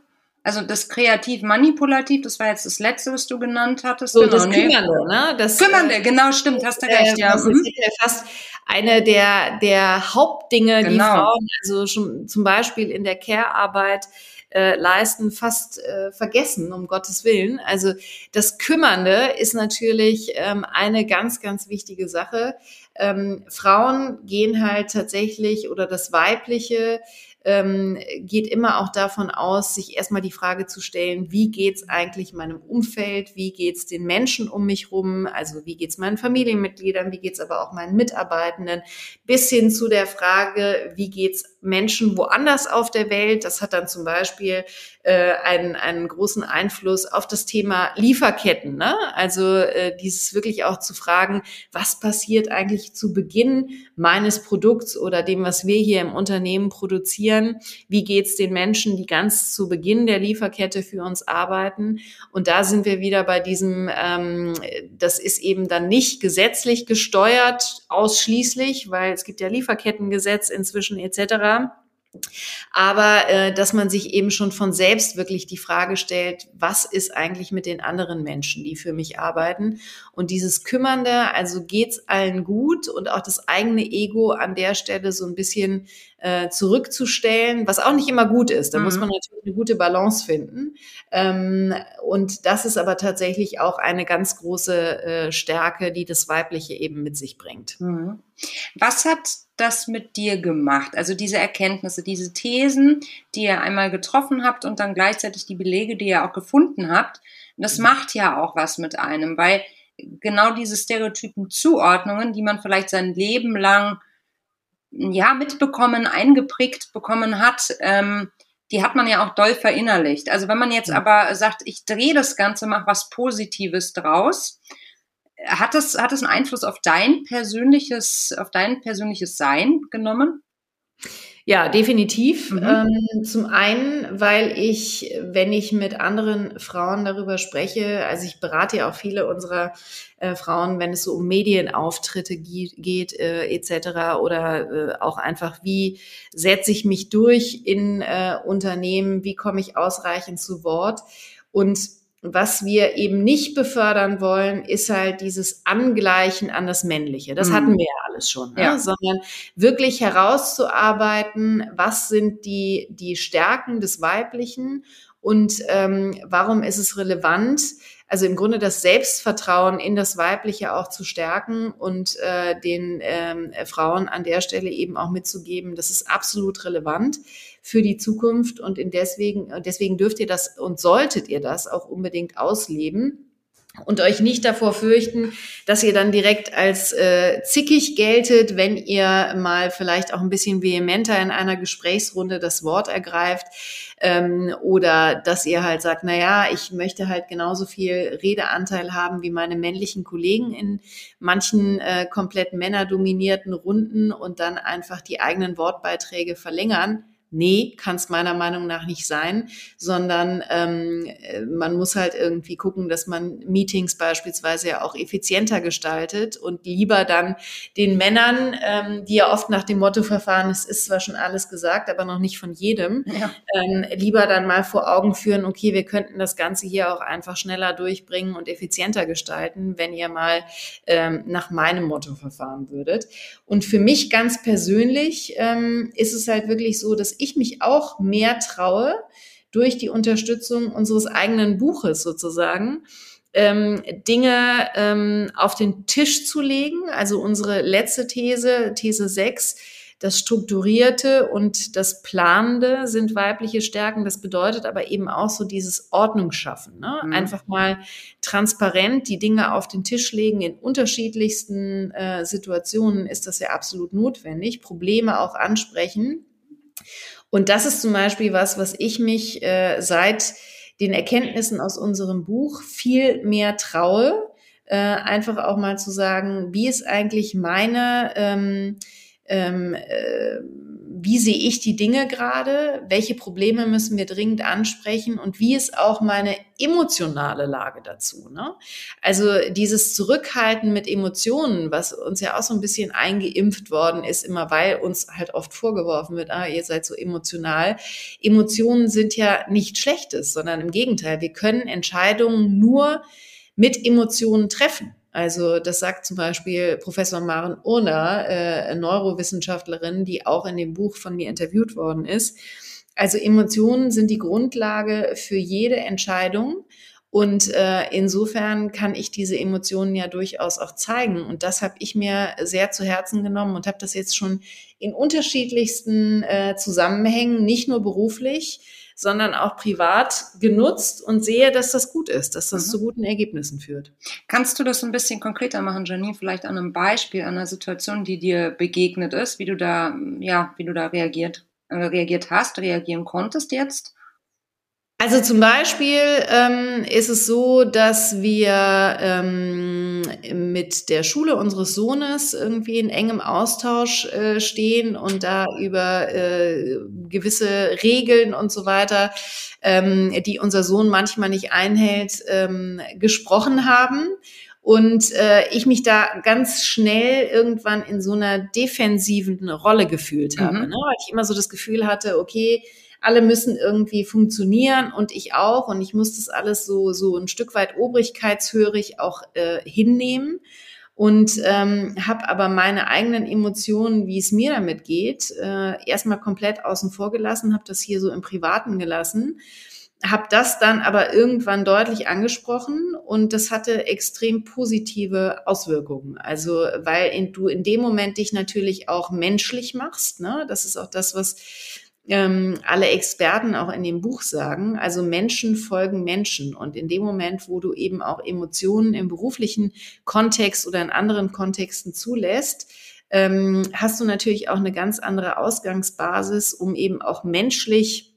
also das kreativ-manipulativ, das war jetzt das letzte, was du genannt hattest. So, genau, das nee. Kümmernde, ne? Das, Kümmernde, genau, stimmt, hast du recht, äh, ja. Das ist ja fast eine der, der Hauptdinge, genau. die Frauen, also schon zum Beispiel in der Care-Arbeit, äh, leisten, fast äh, vergessen, um Gottes Willen. Also das Kümmernde ist natürlich ähm, eine ganz, ganz wichtige Sache. Ähm, Frauen gehen halt tatsächlich oder das Weibliche ähm, geht immer auch davon aus, sich erstmal die Frage zu stellen, wie geht's eigentlich meinem Umfeld, wie geht's den Menschen um mich rum, also wie geht's meinen Familienmitgliedern, wie geht's aber auch meinen Mitarbeitenden, bis hin zu der Frage, wie geht's Menschen woanders auf der Welt. Das hat dann zum Beispiel äh, einen, einen großen Einfluss auf das Thema Lieferketten. Ne? Also äh, dieses wirklich auch zu fragen, was passiert eigentlich zu Beginn meines Produkts oder dem, was wir hier im Unternehmen produzieren? Wie geht's den Menschen, die ganz zu Beginn der Lieferkette für uns arbeiten? Und da sind wir wieder bei diesem, ähm, das ist eben dann nicht gesetzlich gesteuert ausschließlich, weil es gibt ja Lieferkettengesetz inzwischen etc aber äh, dass man sich eben schon von selbst wirklich die Frage stellt, was ist eigentlich mit den anderen Menschen, die für mich arbeiten? Und dieses Kümmernde, also geht's allen gut und auch das eigene Ego an der Stelle so ein bisschen äh, zurückzustellen, was auch nicht immer gut ist. Da mhm. muss man natürlich eine gute Balance finden. Ähm, und das ist aber tatsächlich auch eine ganz große äh, Stärke, die das Weibliche eben mit sich bringt. Mhm. Was hat das mit dir gemacht? Also diese Erkenntnisse, diese Thesen, die ihr einmal getroffen habt und dann gleichzeitig die Belege, die ihr auch gefunden habt. Das mhm. macht ja auch was mit einem, weil genau diese stereotypen Zuordnungen, die man vielleicht sein Leben lang ja mitbekommen, eingeprägt bekommen hat, ähm, die hat man ja auch doll verinnerlicht. Also wenn man jetzt aber sagt, ich drehe das Ganze, mach was Positives draus, hat das, hat das einen Einfluss auf dein persönliches, auf dein persönliches Sein genommen? Ja, definitiv. Mhm. Ähm, zum einen, weil ich, wenn ich mit anderen Frauen darüber spreche, also ich berate ja auch viele unserer äh, Frauen, wenn es so um Medienauftritte geht äh, etc. oder äh, auch einfach, wie setze ich mich durch in äh, Unternehmen, wie komme ich ausreichend zu Wort und was wir eben nicht befördern wollen, ist halt dieses Angleichen an das Männliche. Das mhm. hatten wir ja alles schon, ne? ja. sondern wirklich herauszuarbeiten, was sind die, die Stärken des Weiblichen und ähm, warum ist es relevant, also im Grunde das Selbstvertrauen in das Weibliche auch zu stärken und äh, den ähm, Frauen an der Stelle eben auch mitzugeben, das ist absolut relevant für die Zukunft und in deswegen, deswegen dürft ihr das und solltet ihr das auch unbedingt ausleben und euch nicht davor fürchten, dass ihr dann direkt als äh, zickig geltet, wenn ihr mal vielleicht auch ein bisschen vehementer in einer Gesprächsrunde das Wort ergreift ähm, oder dass ihr halt sagt, na ja, ich möchte halt genauso viel Redeanteil haben wie meine männlichen Kollegen in manchen äh, komplett männerdominierten Runden und dann einfach die eigenen Wortbeiträge verlängern Nee, kann es meiner Meinung nach nicht sein, sondern ähm, äh, man muss halt irgendwie gucken, dass man Meetings beispielsweise ja auch effizienter gestaltet und lieber dann den Männern, ähm, die ja oft nach dem Motto verfahren, es ist zwar schon alles gesagt, aber noch nicht von jedem, ja. ähm, lieber dann mal vor Augen führen, okay, wir könnten das Ganze hier auch einfach schneller durchbringen und effizienter gestalten, wenn ihr mal ähm, nach meinem Motto verfahren würdet. Und für mich ganz persönlich ähm, ist es halt wirklich so, dass ich ich mich auch mehr traue, durch die Unterstützung unseres eigenen Buches sozusagen, ähm, Dinge ähm, auf den Tisch zu legen. Also unsere letzte These, These 6, das Strukturierte und das Planende sind weibliche Stärken. Das bedeutet aber eben auch so dieses Ordnung schaffen. Ne? Mhm. Einfach mal transparent die Dinge auf den Tisch legen. In unterschiedlichsten äh, Situationen ist das ja absolut notwendig. Probleme auch ansprechen und das ist zum Beispiel was, was ich mich äh, seit den Erkenntnissen aus unserem Buch viel mehr traue, äh, einfach auch mal zu sagen, wie ist eigentlich meine ähm, ähm, äh, wie sehe ich die Dinge gerade, welche Probleme müssen wir dringend ansprechen und wie ist auch meine emotionale Lage dazu. Ne? Also dieses Zurückhalten mit Emotionen, was uns ja auch so ein bisschen eingeimpft worden ist, immer weil uns halt oft vorgeworfen wird, ah, ihr seid so emotional. Emotionen sind ja nicht Schlechtes, sondern im Gegenteil, wir können Entscheidungen nur mit Emotionen treffen. Also das sagt zum Beispiel Professor Maren Urner, äh, Neurowissenschaftlerin, die auch in dem Buch von mir interviewt worden ist. Also Emotionen sind die Grundlage für jede Entscheidung. Und äh, insofern kann ich diese Emotionen ja durchaus auch zeigen. Und das habe ich mir sehr zu Herzen genommen und habe das jetzt schon in unterschiedlichsten äh, Zusammenhängen, nicht nur beruflich, sondern auch privat genutzt und sehe, dass das gut ist, dass das mhm. zu guten Ergebnissen führt. Kannst du das ein bisschen konkreter machen, Janine? Vielleicht an einem Beispiel, an einer Situation, die dir begegnet ist, wie du da, ja, wie du da reagiert, äh, reagiert hast, reagieren konntest jetzt? Also zum Beispiel ähm, ist es so, dass wir ähm, mit der Schule unseres Sohnes irgendwie in engem Austausch äh, stehen und da über äh, gewisse Regeln und so weiter, ähm, die unser Sohn manchmal nicht einhält, ähm, gesprochen haben. Und äh, ich mich da ganz schnell irgendwann in so einer defensiven Rolle gefühlt habe, mhm. ne? weil ich immer so das Gefühl hatte, okay, alle müssen irgendwie funktionieren und ich auch und ich muss das alles so so ein Stück weit obrigkeitshörig auch äh, hinnehmen und ähm, habe aber meine eigenen Emotionen, wie es mir damit geht, äh, erstmal komplett außen vor gelassen, habe das hier so im Privaten gelassen, habe das dann aber irgendwann deutlich angesprochen und das hatte extrem positive Auswirkungen. Also weil in, du in dem Moment dich natürlich auch menschlich machst, ne? Das ist auch das, was ähm, alle Experten auch in dem Buch sagen, also Menschen folgen Menschen. Und in dem Moment, wo du eben auch Emotionen im beruflichen Kontext oder in anderen Kontexten zulässt, ähm, hast du natürlich auch eine ganz andere Ausgangsbasis, um eben auch menschlich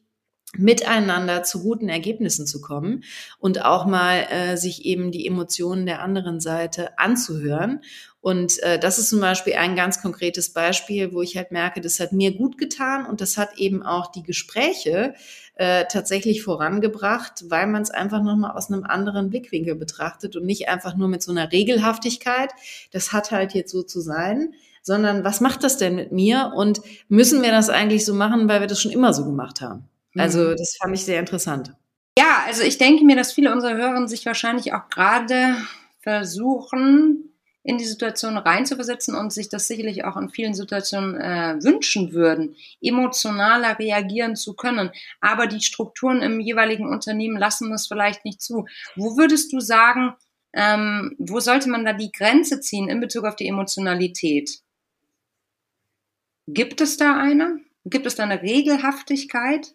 miteinander zu guten Ergebnissen zu kommen und auch mal äh, sich eben die Emotionen der anderen Seite anzuhören. Und äh, das ist zum Beispiel ein ganz konkretes Beispiel, wo ich halt merke, das hat mir gut getan und das hat eben auch die Gespräche äh, tatsächlich vorangebracht, weil man es einfach nochmal aus einem anderen Blickwinkel betrachtet und nicht einfach nur mit so einer Regelhaftigkeit, das hat halt jetzt so zu sein, sondern was macht das denn mit mir und müssen wir das eigentlich so machen, weil wir das schon immer so gemacht haben? Also mhm. das fand ich sehr interessant. Ja, also ich denke mir, dass viele unserer Hörer sich wahrscheinlich auch gerade versuchen, in die Situation reinzuversetzen und sich das sicherlich auch in vielen Situationen äh, wünschen würden, emotionaler reagieren zu können. Aber die Strukturen im jeweiligen Unternehmen lassen das vielleicht nicht zu. Wo würdest du sagen, ähm, wo sollte man da die Grenze ziehen in Bezug auf die Emotionalität? Gibt es da eine? Gibt es da eine Regelhaftigkeit?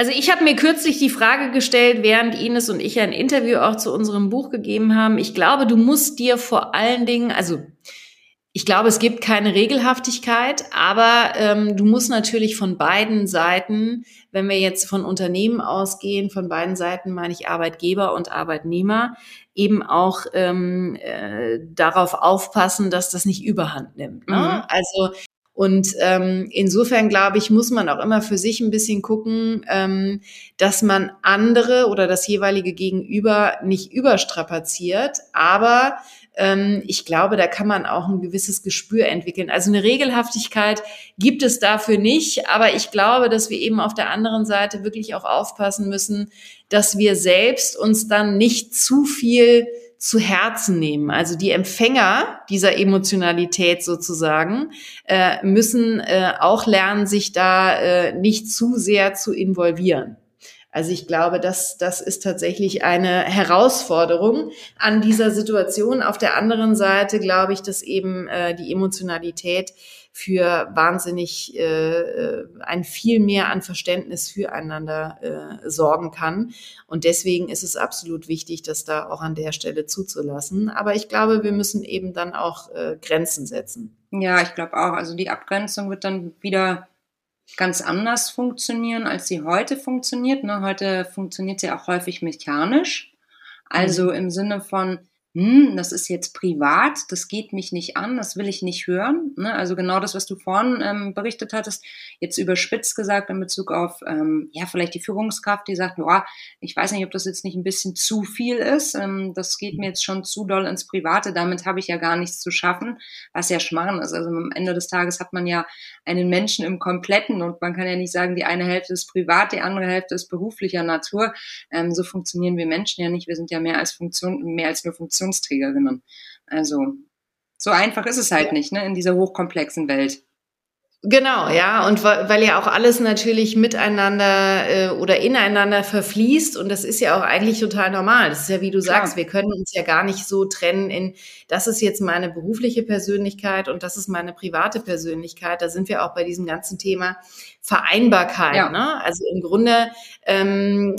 Also ich habe mir kürzlich die Frage gestellt, während Ines und ich ein Interview auch zu unserem Buch gegeben haben. Ich glaube, du musst dir vor allen Dingen, also ich glaube, es gibt keine Regelhaftigkeit, aber ähm, du musst natürlich von beiden Seiten, wenn wir jetzt von Unternehmen ausgehen, von beiden Seiten meine ich Arbeitgeber und Arbeitnehmer, eben auch ähm, äh, darauf aufpassen, dass das nicht überhand nimmt. Ne? Mhm. Also und ähm, insofern glaube ich, muss man auch immer für sich ein bisschen gucken, ähm, dass man andere oder das jeweilige Gegenüber nicht überstrapaziert. Aber ähm, ich glaube, da kann man auch ein gewisses Gespür entwickeln. Also eine Regelhaftigkeit gibt es dafür nicht. Aber ich glaube, dass wir eben auf der anderen Seite wirklich auch aufpassen müssen, dass wir selbst uns dann nicht zu viel zu Herzen nehmen. Also die Empfänger dieser Emotionalität sozusagen äh, müssen äh, auch lernen, sich da äh, nicht zu sehr zu involvieren. Also ich glaube, das, das ist tatsächlich eine Herausforderung an dieser Situation. Auf der anderen Seite glaube ich, dass eben äh, die Emotionalität für wahnsinnig äh, äh, ein viel mehr an Verständnis füreinander äh, sorgen kann. Und deswegen ist es absolut wichtig, das da auch an der Stelle zuzulassen. Aber ich glaube, wir müssen eben dann auch äh, Grenzen setzen. Ja, ich glaube auch. Also die Abgrenzung wird dann wieder ganz anders funktionieren, als sie heute funktioniert. Ne? Heute funktioniert sie auch häufig mechanisch. Also mhm. im Sinne von, hm, das ist jetzt privat, das geht mich nicht an, das will ich nicht hören. Ne? Also genau das, was du vorhin ähm, berichtet hattest, jetzt überspitzt gesagt in Bezug auf, ähm, ja, vielleicht die Führungskraft, die sagt, boah, ich weiß nicht, ob das jetzt nicht ein bisschen zu viel ist, ähm, das geht mir jetzt schon zu doll ins Private, damit habe ich ja gar nichts zu schaffen, was ja Schmarrn ist. Also am Ende des Tages hat man ja einen Menschen im Kompletten und man kann ja nicht sagen, die eine Hälfte ist privat, die andere Hälfte ist beruflicher Natur. Ähm, so funktionieren wir Menschen ja nicht, wir sind ja mehr als Funktion, mehr als nur Funktion Funktionsträgerinnen. Also so einfach ist es halt nicht, ne, in dieser hochkomplexen Welt. Genau, ja, und weil ja auch alles natürlich miteinander äh, oder ineinander verfließt und das ist ja auch eigentlich total normal. Das ist ja, wie du Klar. sagst, wir können uns ja gar nicht so trennen in, das ist jetzt meine berufliche Persönlichkeit und das ist meine private Persönlichkeit. Da sind wir auch bei diesem ganzen Thema Vereinbarkeit. Ja. Ne? Also im Grunde ähm,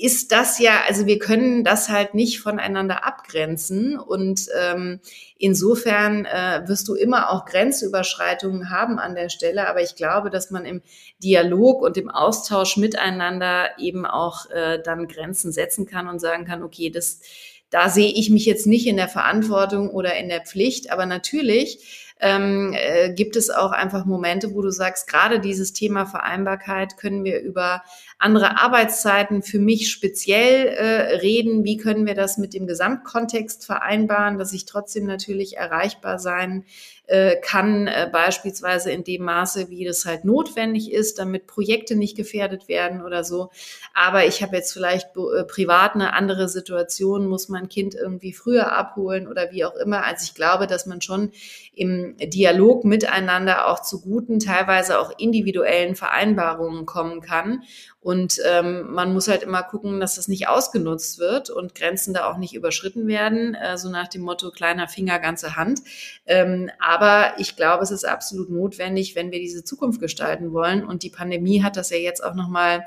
ist das ja, also wir können das halt nicht voneinander abgrenzen. Und ähm, insofern äh, wirst du immer auch Grenzüberschreitungen haben an der Stelle, aber ich glaube, dass man im Dialog und im Austausch miteinander eben auch äh, dann Grenzen setzen kann und sagen kann, okay, das da sehe ich mich jetzt nicht in der Verantwortung oder in der Pflicht, aber natürlich ähm, äh, gibt es auch einfach Momente, wo du sagst, gerade dieses Thema Vereinbarkeit können wir über andere Arbeitszeiten für mich speziell äh, reden. Wie können wir das mit dem Gesamtkontext vereinbaren, dass ich trotzdem natürlich erreichbar sein äh, kann, äh, beispielsweise in dem Maße, wie das halt notwendig ist, damit Projekte nicht gefährdet werden oder so. Aber ich habe jetzt vielleicht äh, privat eine andere Situation, muss mein Kind irgendwie früher abholen oder wie auch immer. Also ich glaube, dass man schon im Dialog miteinander auch zu guten, teilweise auch individuellen Vereinbarungen kommen kann. Und ähm, man muss halt immer gucken, dass das nicht ausgenutzt wird und Grenzen da auch nicht überschritten werden, äh, so nach dem Motto kleiner Finger, ganze Hand. Ähm, aber ich glaube, es ist absolut notwendig, wenn wir diese Zukunft gestalten wollen. Und die Pandemie hat das ja jetzt auch nochmal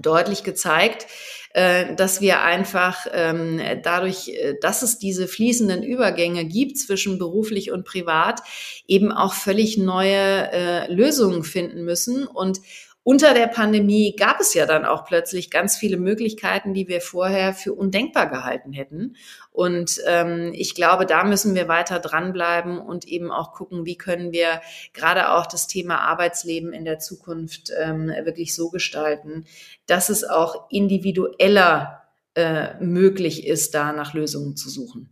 deutlich gezeigt, äh, dass wir einfach ähm, dadurch, äh, dass es diese fließenden Übergänge gibt zwischen beruflich und privat, eben auch völlig neue äh, Lösungen finden müssen und unter der Pandemie gab es ja dann auch plötzlich ganz viele Möglichkeiten, die wir vorher für undenkbar gehalten hätten. Und ähm, ich glaube, da müssen wir weiter dranbleiben und eben auch gucken, wie können wir gerade auch das Thema Arbeitsleben in der Zukunft ähm, wirklich so gestalten, dass es auch individueller äh, möglich ist, da nach Lösungen zu suchen.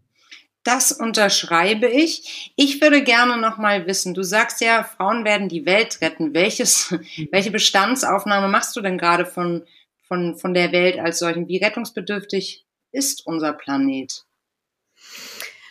Das unterschreibe ich. Ich würde gerne noch mal wissen, du sagst ja, Frauen werden die Welt retten. Welches, [laughs] welche Bestandsaufnahme machst du denn gerade von, von, von der Welt als solchen? Wie rettungsbedürftig ist unser Planet?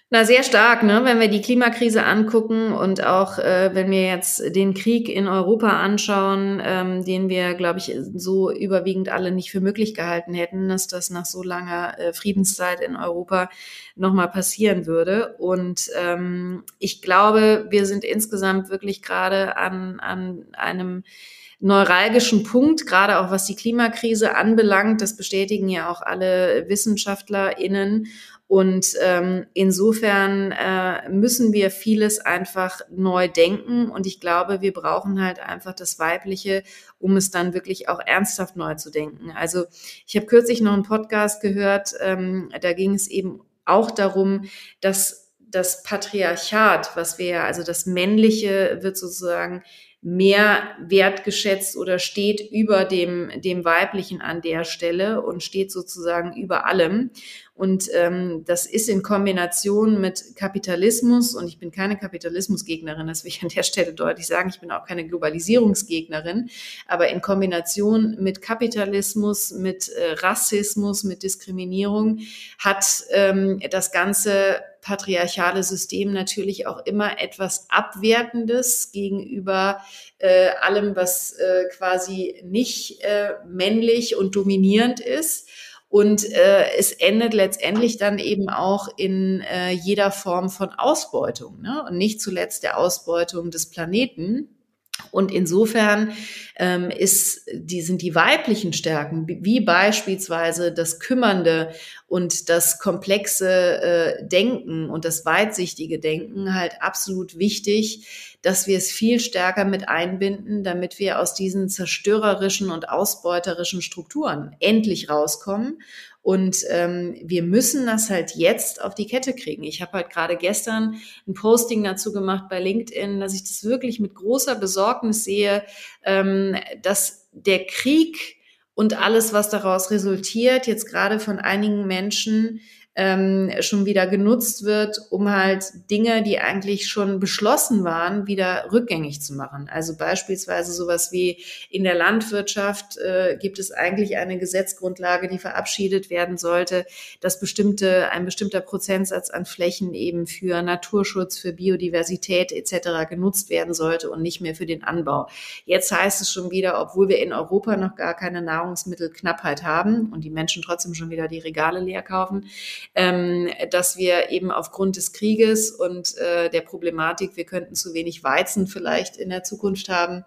Na, sehr stark, ne? wenn wir die Klimakrise angucken und auch äh, wenn wir jetzt den Krieg in Europa anschauen, ähm, den wir, glaube ich, so überwiegend alle nicht für möglich gehalten hätten, dass das nach so langer äh, Friedenszeit in Europa nochmal passieren würde. Und ähm, ich glaube, wir sind insgesamt wirklich gerade an, an einem neuralgischen Punkt, gerade auch was die Klimakrise anbelangt. Das bestätigen ja auch alle WissenschaftlerInnen. Und ähm, insofern äh, müssen wir vieles einfach neu denken. Und ich glaube, wir brauchen halt einfach das Weibliche, um es dann wirklich auch ernsthaft neu zu denken. Also ich habe kürzlich noch einen Podcast gehört, ähm, da ging es eben auch darum, dass das Patriarchat, was wir, also das Männliche wird sozusagen mehr wertgeschätzt oder steht über dem, dem Weiblichen an der Stelle und steht sozusagen über allem. Und ähm, das ist in Kombination mit Kapitalismus, und ich bin keine Kapitalismusgegnerin, das will ich an der Stelle deutlich sagen, ich bin auch keine Globalisierungsgegnerin, aber in Kombination mit Kapitalismus, mit äh, Rassismus, mit Diskriminierung hat ähm, das ganze patriarchale System natürlich auch immer etwas Abwertendes gegenüber äh, allem, was äh, quasi nicht äh, männlich und dominierend ist. Und äh, es endet letztendlich dann eben auch in äh, jeder Form von Ausbeutung ne? und nicht zuletzt der Ausbeutung des Planeten. Und insofern ähm, ist, die, sind die weiblichen Stärken, wie beispielsweise das kümmernde und das komplexe äh, Denken und das weitsichtige Denken halt absolut wichtig, dass wir es viel stärker mit einbinden, damit wir aus diesen zerstörerischen und ausbeuterischen Strukturen endlich rauskommen und ähm, wir müssen das halt jetzt auf die Kette kriegen. Ich habe halt gerade gestern ein Posting dazu gemacht bei LinkedIn, dass ich das wirklich mit großer Besorgnis sehe, ähm, dass der Krieg und alles, was daraus resultiert, jetzt gerade von einigen Menschen ähm, schon wieder genutzt wird, um halt Dinge, die eigentlich schon beschlossen waren, wieder rückgängig zu machen. Also beispielsweise sowas wie in der Landwirtschaft äh, gibt es eigentlich eine Gesetzgrundlage, die verabschiedet werden sollte, dass bestimmte, ein bestimmter Prozentsatz an Flächen eben für Naturschutz, für Biodiversität etc. genutzt werden sollte und nicht mehr für den Anbau. Jetzt heißt es schon wieder, obwohl wir in Europa noch gar keine Nahrungsmittelknappheit haben und die Menschen trotzdem schon wieder die Regale leer kaufen, ähm, dass wir eben aufgrund des Krieges und äh, der Problematik, wir könnten zu wenig Weizen vielleicht in der Zukunft haben,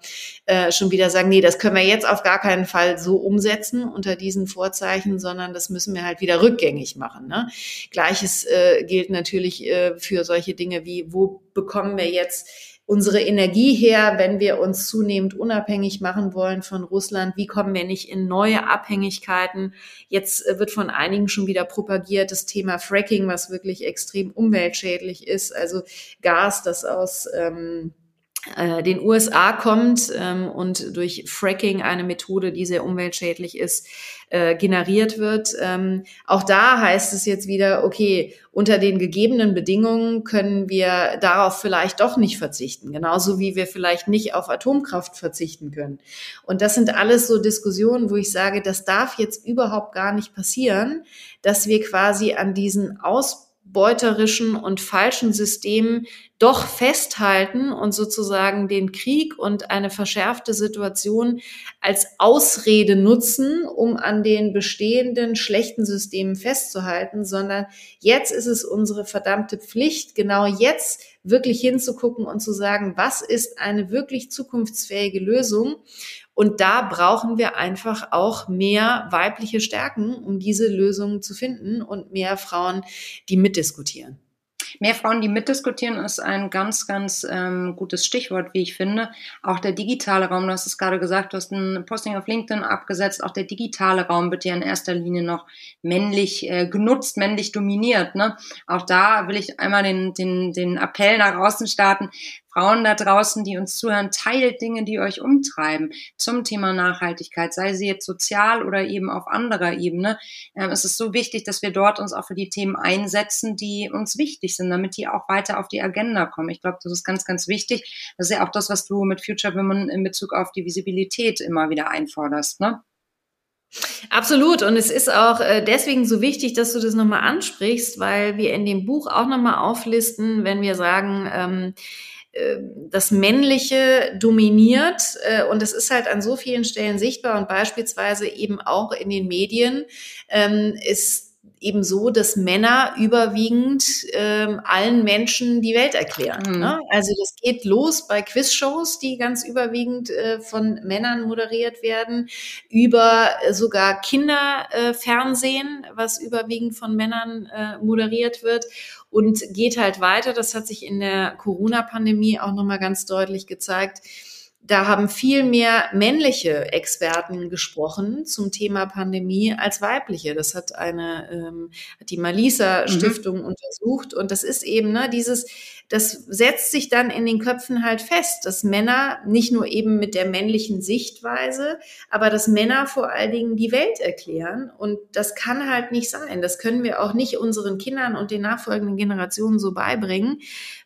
äh, schon wieder sagen, nee, das können wir jetzt auf gar keinen Fall so umsetzen unter diesen Vorzeichen, sondern das müssen wir halt wieder rückgängig machen. Ne? Gleiches äh, gilt natürlich äh, für solche Dinge wie, wo bekommen wir jetzt unsere Energie her, wenn wir uns zunehmend unabhängig machen wollen von Russland? Wie kommen wir nicht in neue Abhängigkeiten? Jetzt äh, wird von einigen schon wieder propagiert das Thema Fracking, was wirklich extrem umweltschädlich ist. Also Gas, das aus ähm, äh, den USA kommt ähm, und durch Fracking eine Methode, die sehr umweltschädlich ist, äh, generiert wird. Ähm, auch da heißt es jetzt wieder, okay, unter den gegebenen Bedingungen können wir darauf vielleicht doch nicht verzichten, genauso wie wir vielleicht nicht auf Atomkraft verzichten können. Und das sind alles so Diskussionen, wo ich sage, das darf jetzt überhaupt gar nicht passieren, dass wir quasi an diesen Aus beuterischen und falschen Systemen doch festhalten und sozusagen den Krieg und eine verschärfte Situation als Ausrede nutzen, um an den bestehenden schlechten Systemen festzuhalten, sondern jetzt ist es unsere verdammte Pflicht, genau jetzt wirklich hinzugucken und zu sagen, was ist eine wirklich zukunftsfähige Lösung und da brauchen wir einfach auch mehr weibliche Stärken, um diese Lösungen zu finden und mehr Frauen, die mitdiskutieren. Mehr Frauen, die mitdiskutieren, ist ein ganz, ganz ähm, gutes Stichwort, wie ich finde. Auch der digitale Raum, du hast es gerade gesagt, du hast ein Posting auf LinkedIn abgesetzt. Auch der digitale Raum wird ja in erster Linie noch männlich äh, genutzt, männlich dominiert. Ne? Auch da will ich einmal den, den, den Appell nach außen starten. Frauen da draußen, die uns zuhören, teilt Dinge, die euch umtreiben zum Thema Nachhaltigkeit, sei sie jetzt sozial oder eben auf anderer Ebene. Ähm, es ist so wichtig, dass wir dort uns auch für die Themen einsetzen, die uns wichtig sind, damit die auch weiter auf die Agenda kommen. Ich glaube, das ist ganz, ganz wichtig. Das ist ja auch das, was du mit Future Women in Bezug auf die Visibilität immer wieder einforderst, ne? Absolut. Und es ist auch äh, deswegen so wichtig, dass du das nochmal ansprichst, weil wir in dem Buch auch nochmal auflisten, wenn wir sagen, ähm, äh, das Männliche dominiert äh, und es ist halt an so vielen Stellen sichtbar. Und beispielsweise eben auch in den Medien ähm, ist eben so, dass Männer überwiegend ähm, allen Menschen die Welt erklären. Mhm. Ne? Also das geht los bei Quizshows, die ganz überwiegend äh, von Männern moderiert werden, über äh, sogar Kinderfernsehen, äh, was überwiegend von Männern äh, moderiert wird und geht halt weiter. Das hat sich in der Corona-Pandemie auch nochmal ganz deutlich gezeigt da haben viel mehr männliche Experten gesprochen zum Thema Pandemie als weibliche. Das hat eine ähm, hat die Malisa mhm. Stiftung mhm. untersucht und das ist eben ne, dieses das setzt sich dann in den Köpfen halt fest, dass Männer nicht nur eben mit der männlichen Sichtweise, aber dass Männer vor allen Dingen die Welt erklären. Und das kann halt nicht sein. Das können wir auch nicht unseren Kindern und den nachfolgenden Generationen so beibringen,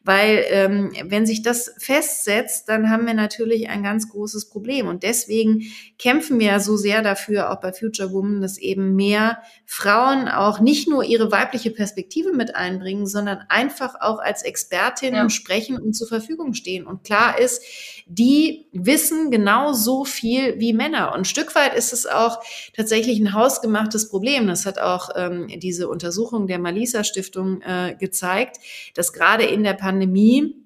weil ähm, wenn sich das festsetzt, dann haben wir natürlich ein ganz großes Problem. Und deswegen kämpfen wir ja so sehr dafür, auch bei Future Women, dass eben mehr Frauen auch nicht nur ihre weibliche Perspektive mit einbringen, sondern einfach auch als Expertinnen ja. sprechen und zur Verfügung stehen. Und klar ist, die wissen genau so viel wie Männer. Und ein Stück weit ist es auch tatsächlich ein hausgemachtes Problem. Das hat auch ähm, diese Untersuchung der Malisa Stiftung äh, gezeigt, dass gerade in der Pandemie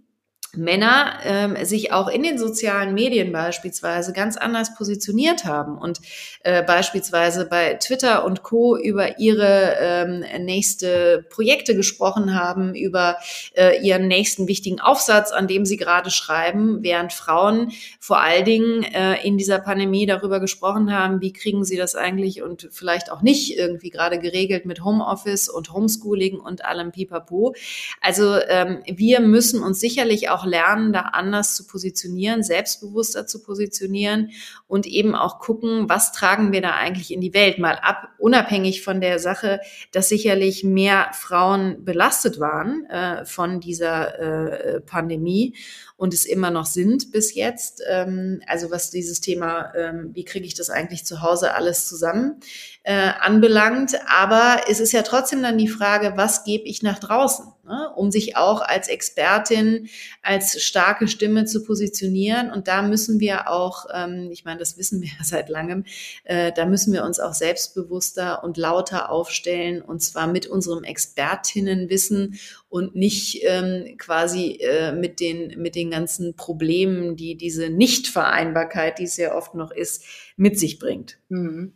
Männer ähm, sich auch in den sozialen Medien beispielsweise ganz anders positioniert haben und äh, beispielsweise bei Twitter und Co über ihre ähm, nächste Projekte gesprochen haben, über äh, ihren nächsten wichtigen Aufsatz, an dem sie gerade schreiben, während Frauen vor allen Dingen äh, in dieser Pandemie darüber gesprochen haben, wie kriegen sie das eigentlich und vielleicht auch nicht irgendwie gerade geregelt mit Homeoffice und Homeschooling und allem Pipapo. Also ähm, wir müssen uns sicherlich auch lernen, da anders zu positionieren, selbstbewusster zu positionieren und eben auch gucken, was tragen wir da eigentlich in die Welt, mal ab, unabhängig von der Sache, dass sicherlich mehr Frauen belastet waren äh, von dieser äh, Pandemie und es immer noch sind bis jetzt. Ähm, also was dieses Thema, ähm, wie kriege ich das eigentlich zu Hause alles zusammen äh, anbelangt. Aber es ist ja trotzdem dann die Frage, was gebe ich nach draußen, ne? um sich auch als Expertin, als starke Stimme zu positionieren. Und da müssen wir auch, ähm, ich meine, das wissen wir [laughs] ja seit langem, äh, da müssen wir uns auch selbstbewusster und lauter aufstellen und zwar mit unserem Expertinnenwissen und nicht ähm, quasi äh, mit den mit den ganzen Problemen, die diese Nichtvereinbarkeit, die es ja oft noch ist, mit sich bringt. Mhm.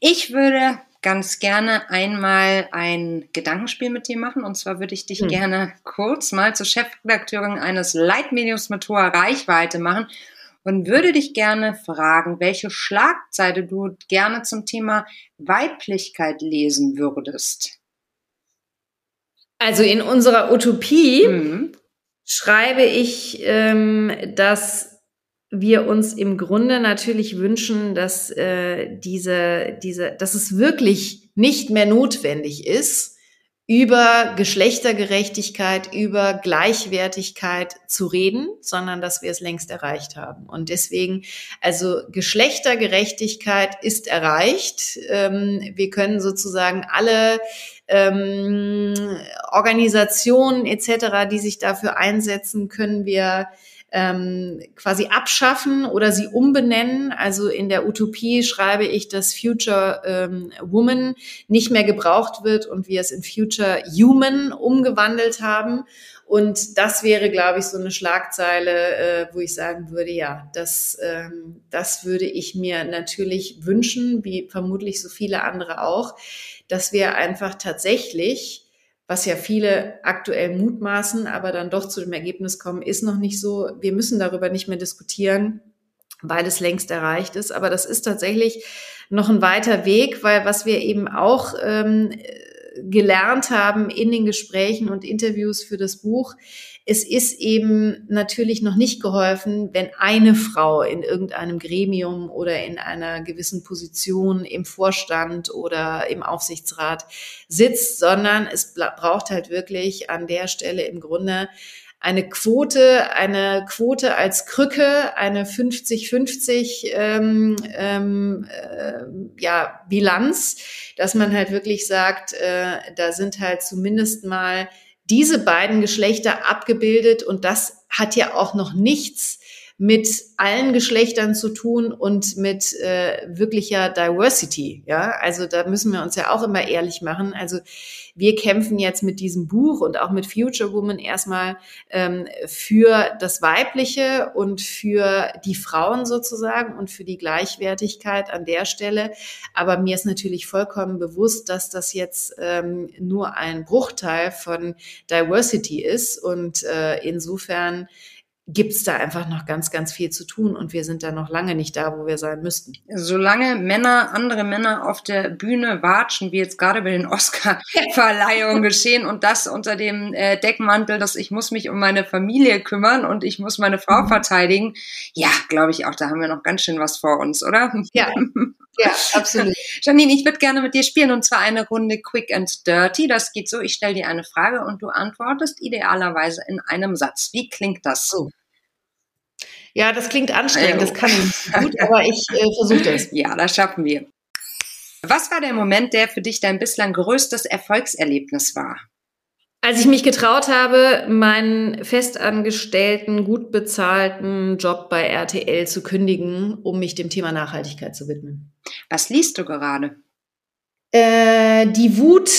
Ich würde ganz gerne einmal ein Gedankenspiel mit dir machen. Und zwar würde ich dich hm. gerne kurz mal zur Chefredakteurin eines Leitmediums mit hoher Reichweite machen und würde dich gerne fragen, welche Schlagzeile du gerne zum Thema Weiblichkeit lesen würdest. Also in unserer Utopie mhm. schreibe ich, ähm, dass wir uns im Grunde natürlich wünschen, dass äh, diese, diese, dass es wirklich nicht mehr notwendig ist, über Geschlechtergerechtigkeit, über Gleichwertigkeit zu reden, sondern dass wir es längst erreicht haben. Und deswegen, also Geschlechtergerechtigkeit ist erreicht. Ähm, wir können sozusagen alle ähm, Organisationen etc., die sich dafür einsetzen, können wir ähm, quasi abschaffen oder sie umbenennen. Also in der Utopie schreibe ich, dass Future ähm, Woman nicht mehr gebraucht wird und wir es in Future Human umgewandelt haben. Und das wäre, glaube ich, so eine Schlagzeile, äh, wo ich sagen würde, ja, das, ähm, das würde ich mir natürlich wünschen, wie vermutlich so viele andere auch, dass wir einfach tatsächlich was ja viele aktuell mutmaßen, aber dann doch zu dem Ergebnis kommen, ist noch nicht so. Wir müssen darüber nicht mehr diskutieren, weil es längst erreicht ist. Aber das ist tatsächlich noch ein weiter Weg, weil was wir eben auch ähm, gelernt haben in den Gesprächen und Interviews für das Buch, es ist eben natürlich noch nicht geholfen, wenn eine Frau in irgendeinem Gremium oder in einer gewissen Position im Vorstand oder im Aufsichtsrat sitzt, sondern es braucht halt wirklich an der Stelle im Grunde eine Quote, eine Quote als Krücke, eine 50-50 ähm, ähm, äh, ja, Bilanz, dass man halt wirklich sagt, äh, da sind halt zumindest mal diese beiden Geschlechter abgebildet und das hat ja auch noch nichts mit allen Geschlechtern zu tun und mit äh, wirklicher Diversity. Ja, also da müssen wir uns ja auch immer ehrlich machen. Also wir kämpfen jetzt mit diesem Buch und auch mit Future Woman erstmal ähm, für das Weibliche und für die Frauen sozusagen und für die Gleichwertigkeit an der Stelle. Aber mir ist natürlich vollkommen bewusst, dass das jetzt ähm, nur ein Bruchteil von Diversity ist und äh, insofern gibt es da einfach noch ganz, ganz viel zu tun und wir sind da noch lange nicht da, wo wir sein müssten. Solange Männer, andere Männer auf der Bühne watschen, wie jetzt gerade bei den Oscar-Verleihungen [laughs] geschehen und das unter dem äh, Deckmantel, dass ich muss mich um meine Familie kümmern und ich muss meine Frau mhm. verteidigen, ja, glaube ich auch, da haben wir noch ganz schön was vor uns, oder? Ja, [laughs] ja, absolut. Janine, ich würde gerne mit dir spielen und zwar eine Runde Quick and Dirty. Das geht so, ich stelle dir eine Frage und du antwortest idealerweise in einem Satz. Wie klingt das? Oh. Ja, das klingt anstrengend, das kann ich nicht [laughs] gut, aber ich äh, versuche das. Ja, das schaffen wir. Was war der Moment, der für dich dein bislang größtes Erfolgserlebnis war? Als ich mich getraut habe, meinen festangestellten, gut bezahlten Job bei RTL zu kündigen, um mich dem Thema Nachhaltigkeit zu widmen. Was liest du gerade? Äh, die Wut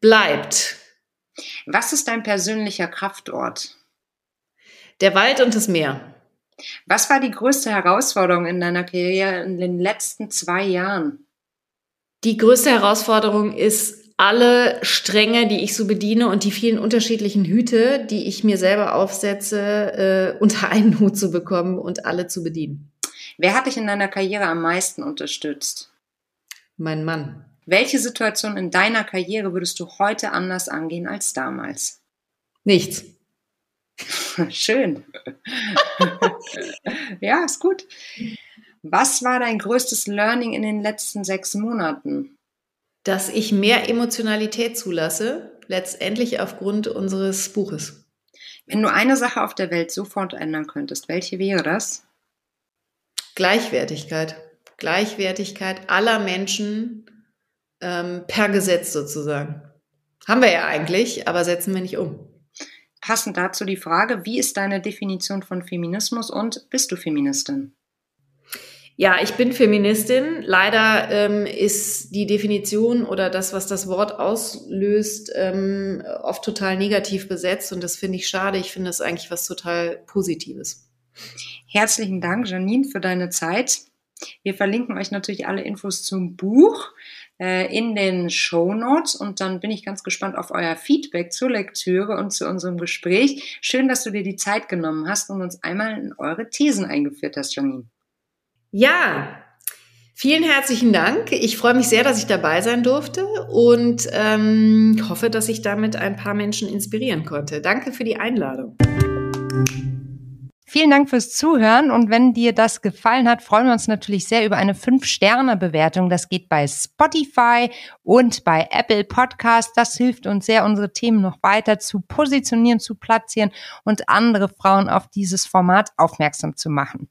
bleibt. Was ist dein persönlicher Kraftort? Der Wald und das Meer. Was war die größte Herausforderung in deiner Karriere in den letzten zwei Jahren? Die größte Herausforderung ist, alle Stränge, die ich so bediene und die vielen unterschiedlichen Hüte, die ich mir selber aufsetze, äh, unter einen Hut zu bekommen und alle zu bedienen. Wer hat dich in deiner Karriere am meisten unterstützt? Mein Mann. Welche Situation in deiner Karriere würdest du heute anders angehen als damals? Nichts. [laughs] Schön. [laughs] ja, ist gut. Was war dein größtes Learning in den letzten sechs Monaten? Dass ich mehr Emotionalität zulasse, letztendlich aufgrund unseres Buches. Wenn du eine Sache auf der Welt sofort ändern könntest, welche wäre das? Gleichwertigkeit. Gleichwertigkeit aller Menschen ähm, per Gesetz sozusagen. Haben wir ja eigentlich, aber setzen wir nicht um. Passend dazu die Frage, wie ist deine Definition von Feminismus und bist du Feministin? Ja, ich bin Feministin. Leider ähm, ist die Definition oder das, was das Wort auslöst, ähm, oft total negativ besetzt und das finde ich schade. Ich finde es eigentlich was total Positives. Herzlichen Dank, Janine, für deine Zeit. Wir verlinken euch natürlich alle Infos zum Buch in den Show Notes und dann bin ich ganz gespannt auf euer Feedback zur Lektüre und zu unserem Gespräch. Schön, dass du dir die Zeit genommen hast und uns einmal in eure Thesen eingeführt hast, Janine. Ja, Vielen herzlichen Dank. Ich freue mich sehr, dass ich dabei sein durfte und ähm, hoffe, dass ich damit ein paar Menschen inspirieren konnte. Danke für die Einladung. Vielen Dank fürs Zuhören und wenn dir das gefallen hat, freuen wir uns natürlich sehr über eine 5-Sterne-Bewertung. Das geht bei Spotify und bei Apple Podcast. Das hilft uns sehr, unsere Themen noch weiter zu positionieren, zu platzieren und andere Frauen auf dieses Format aufmerksam zu machen.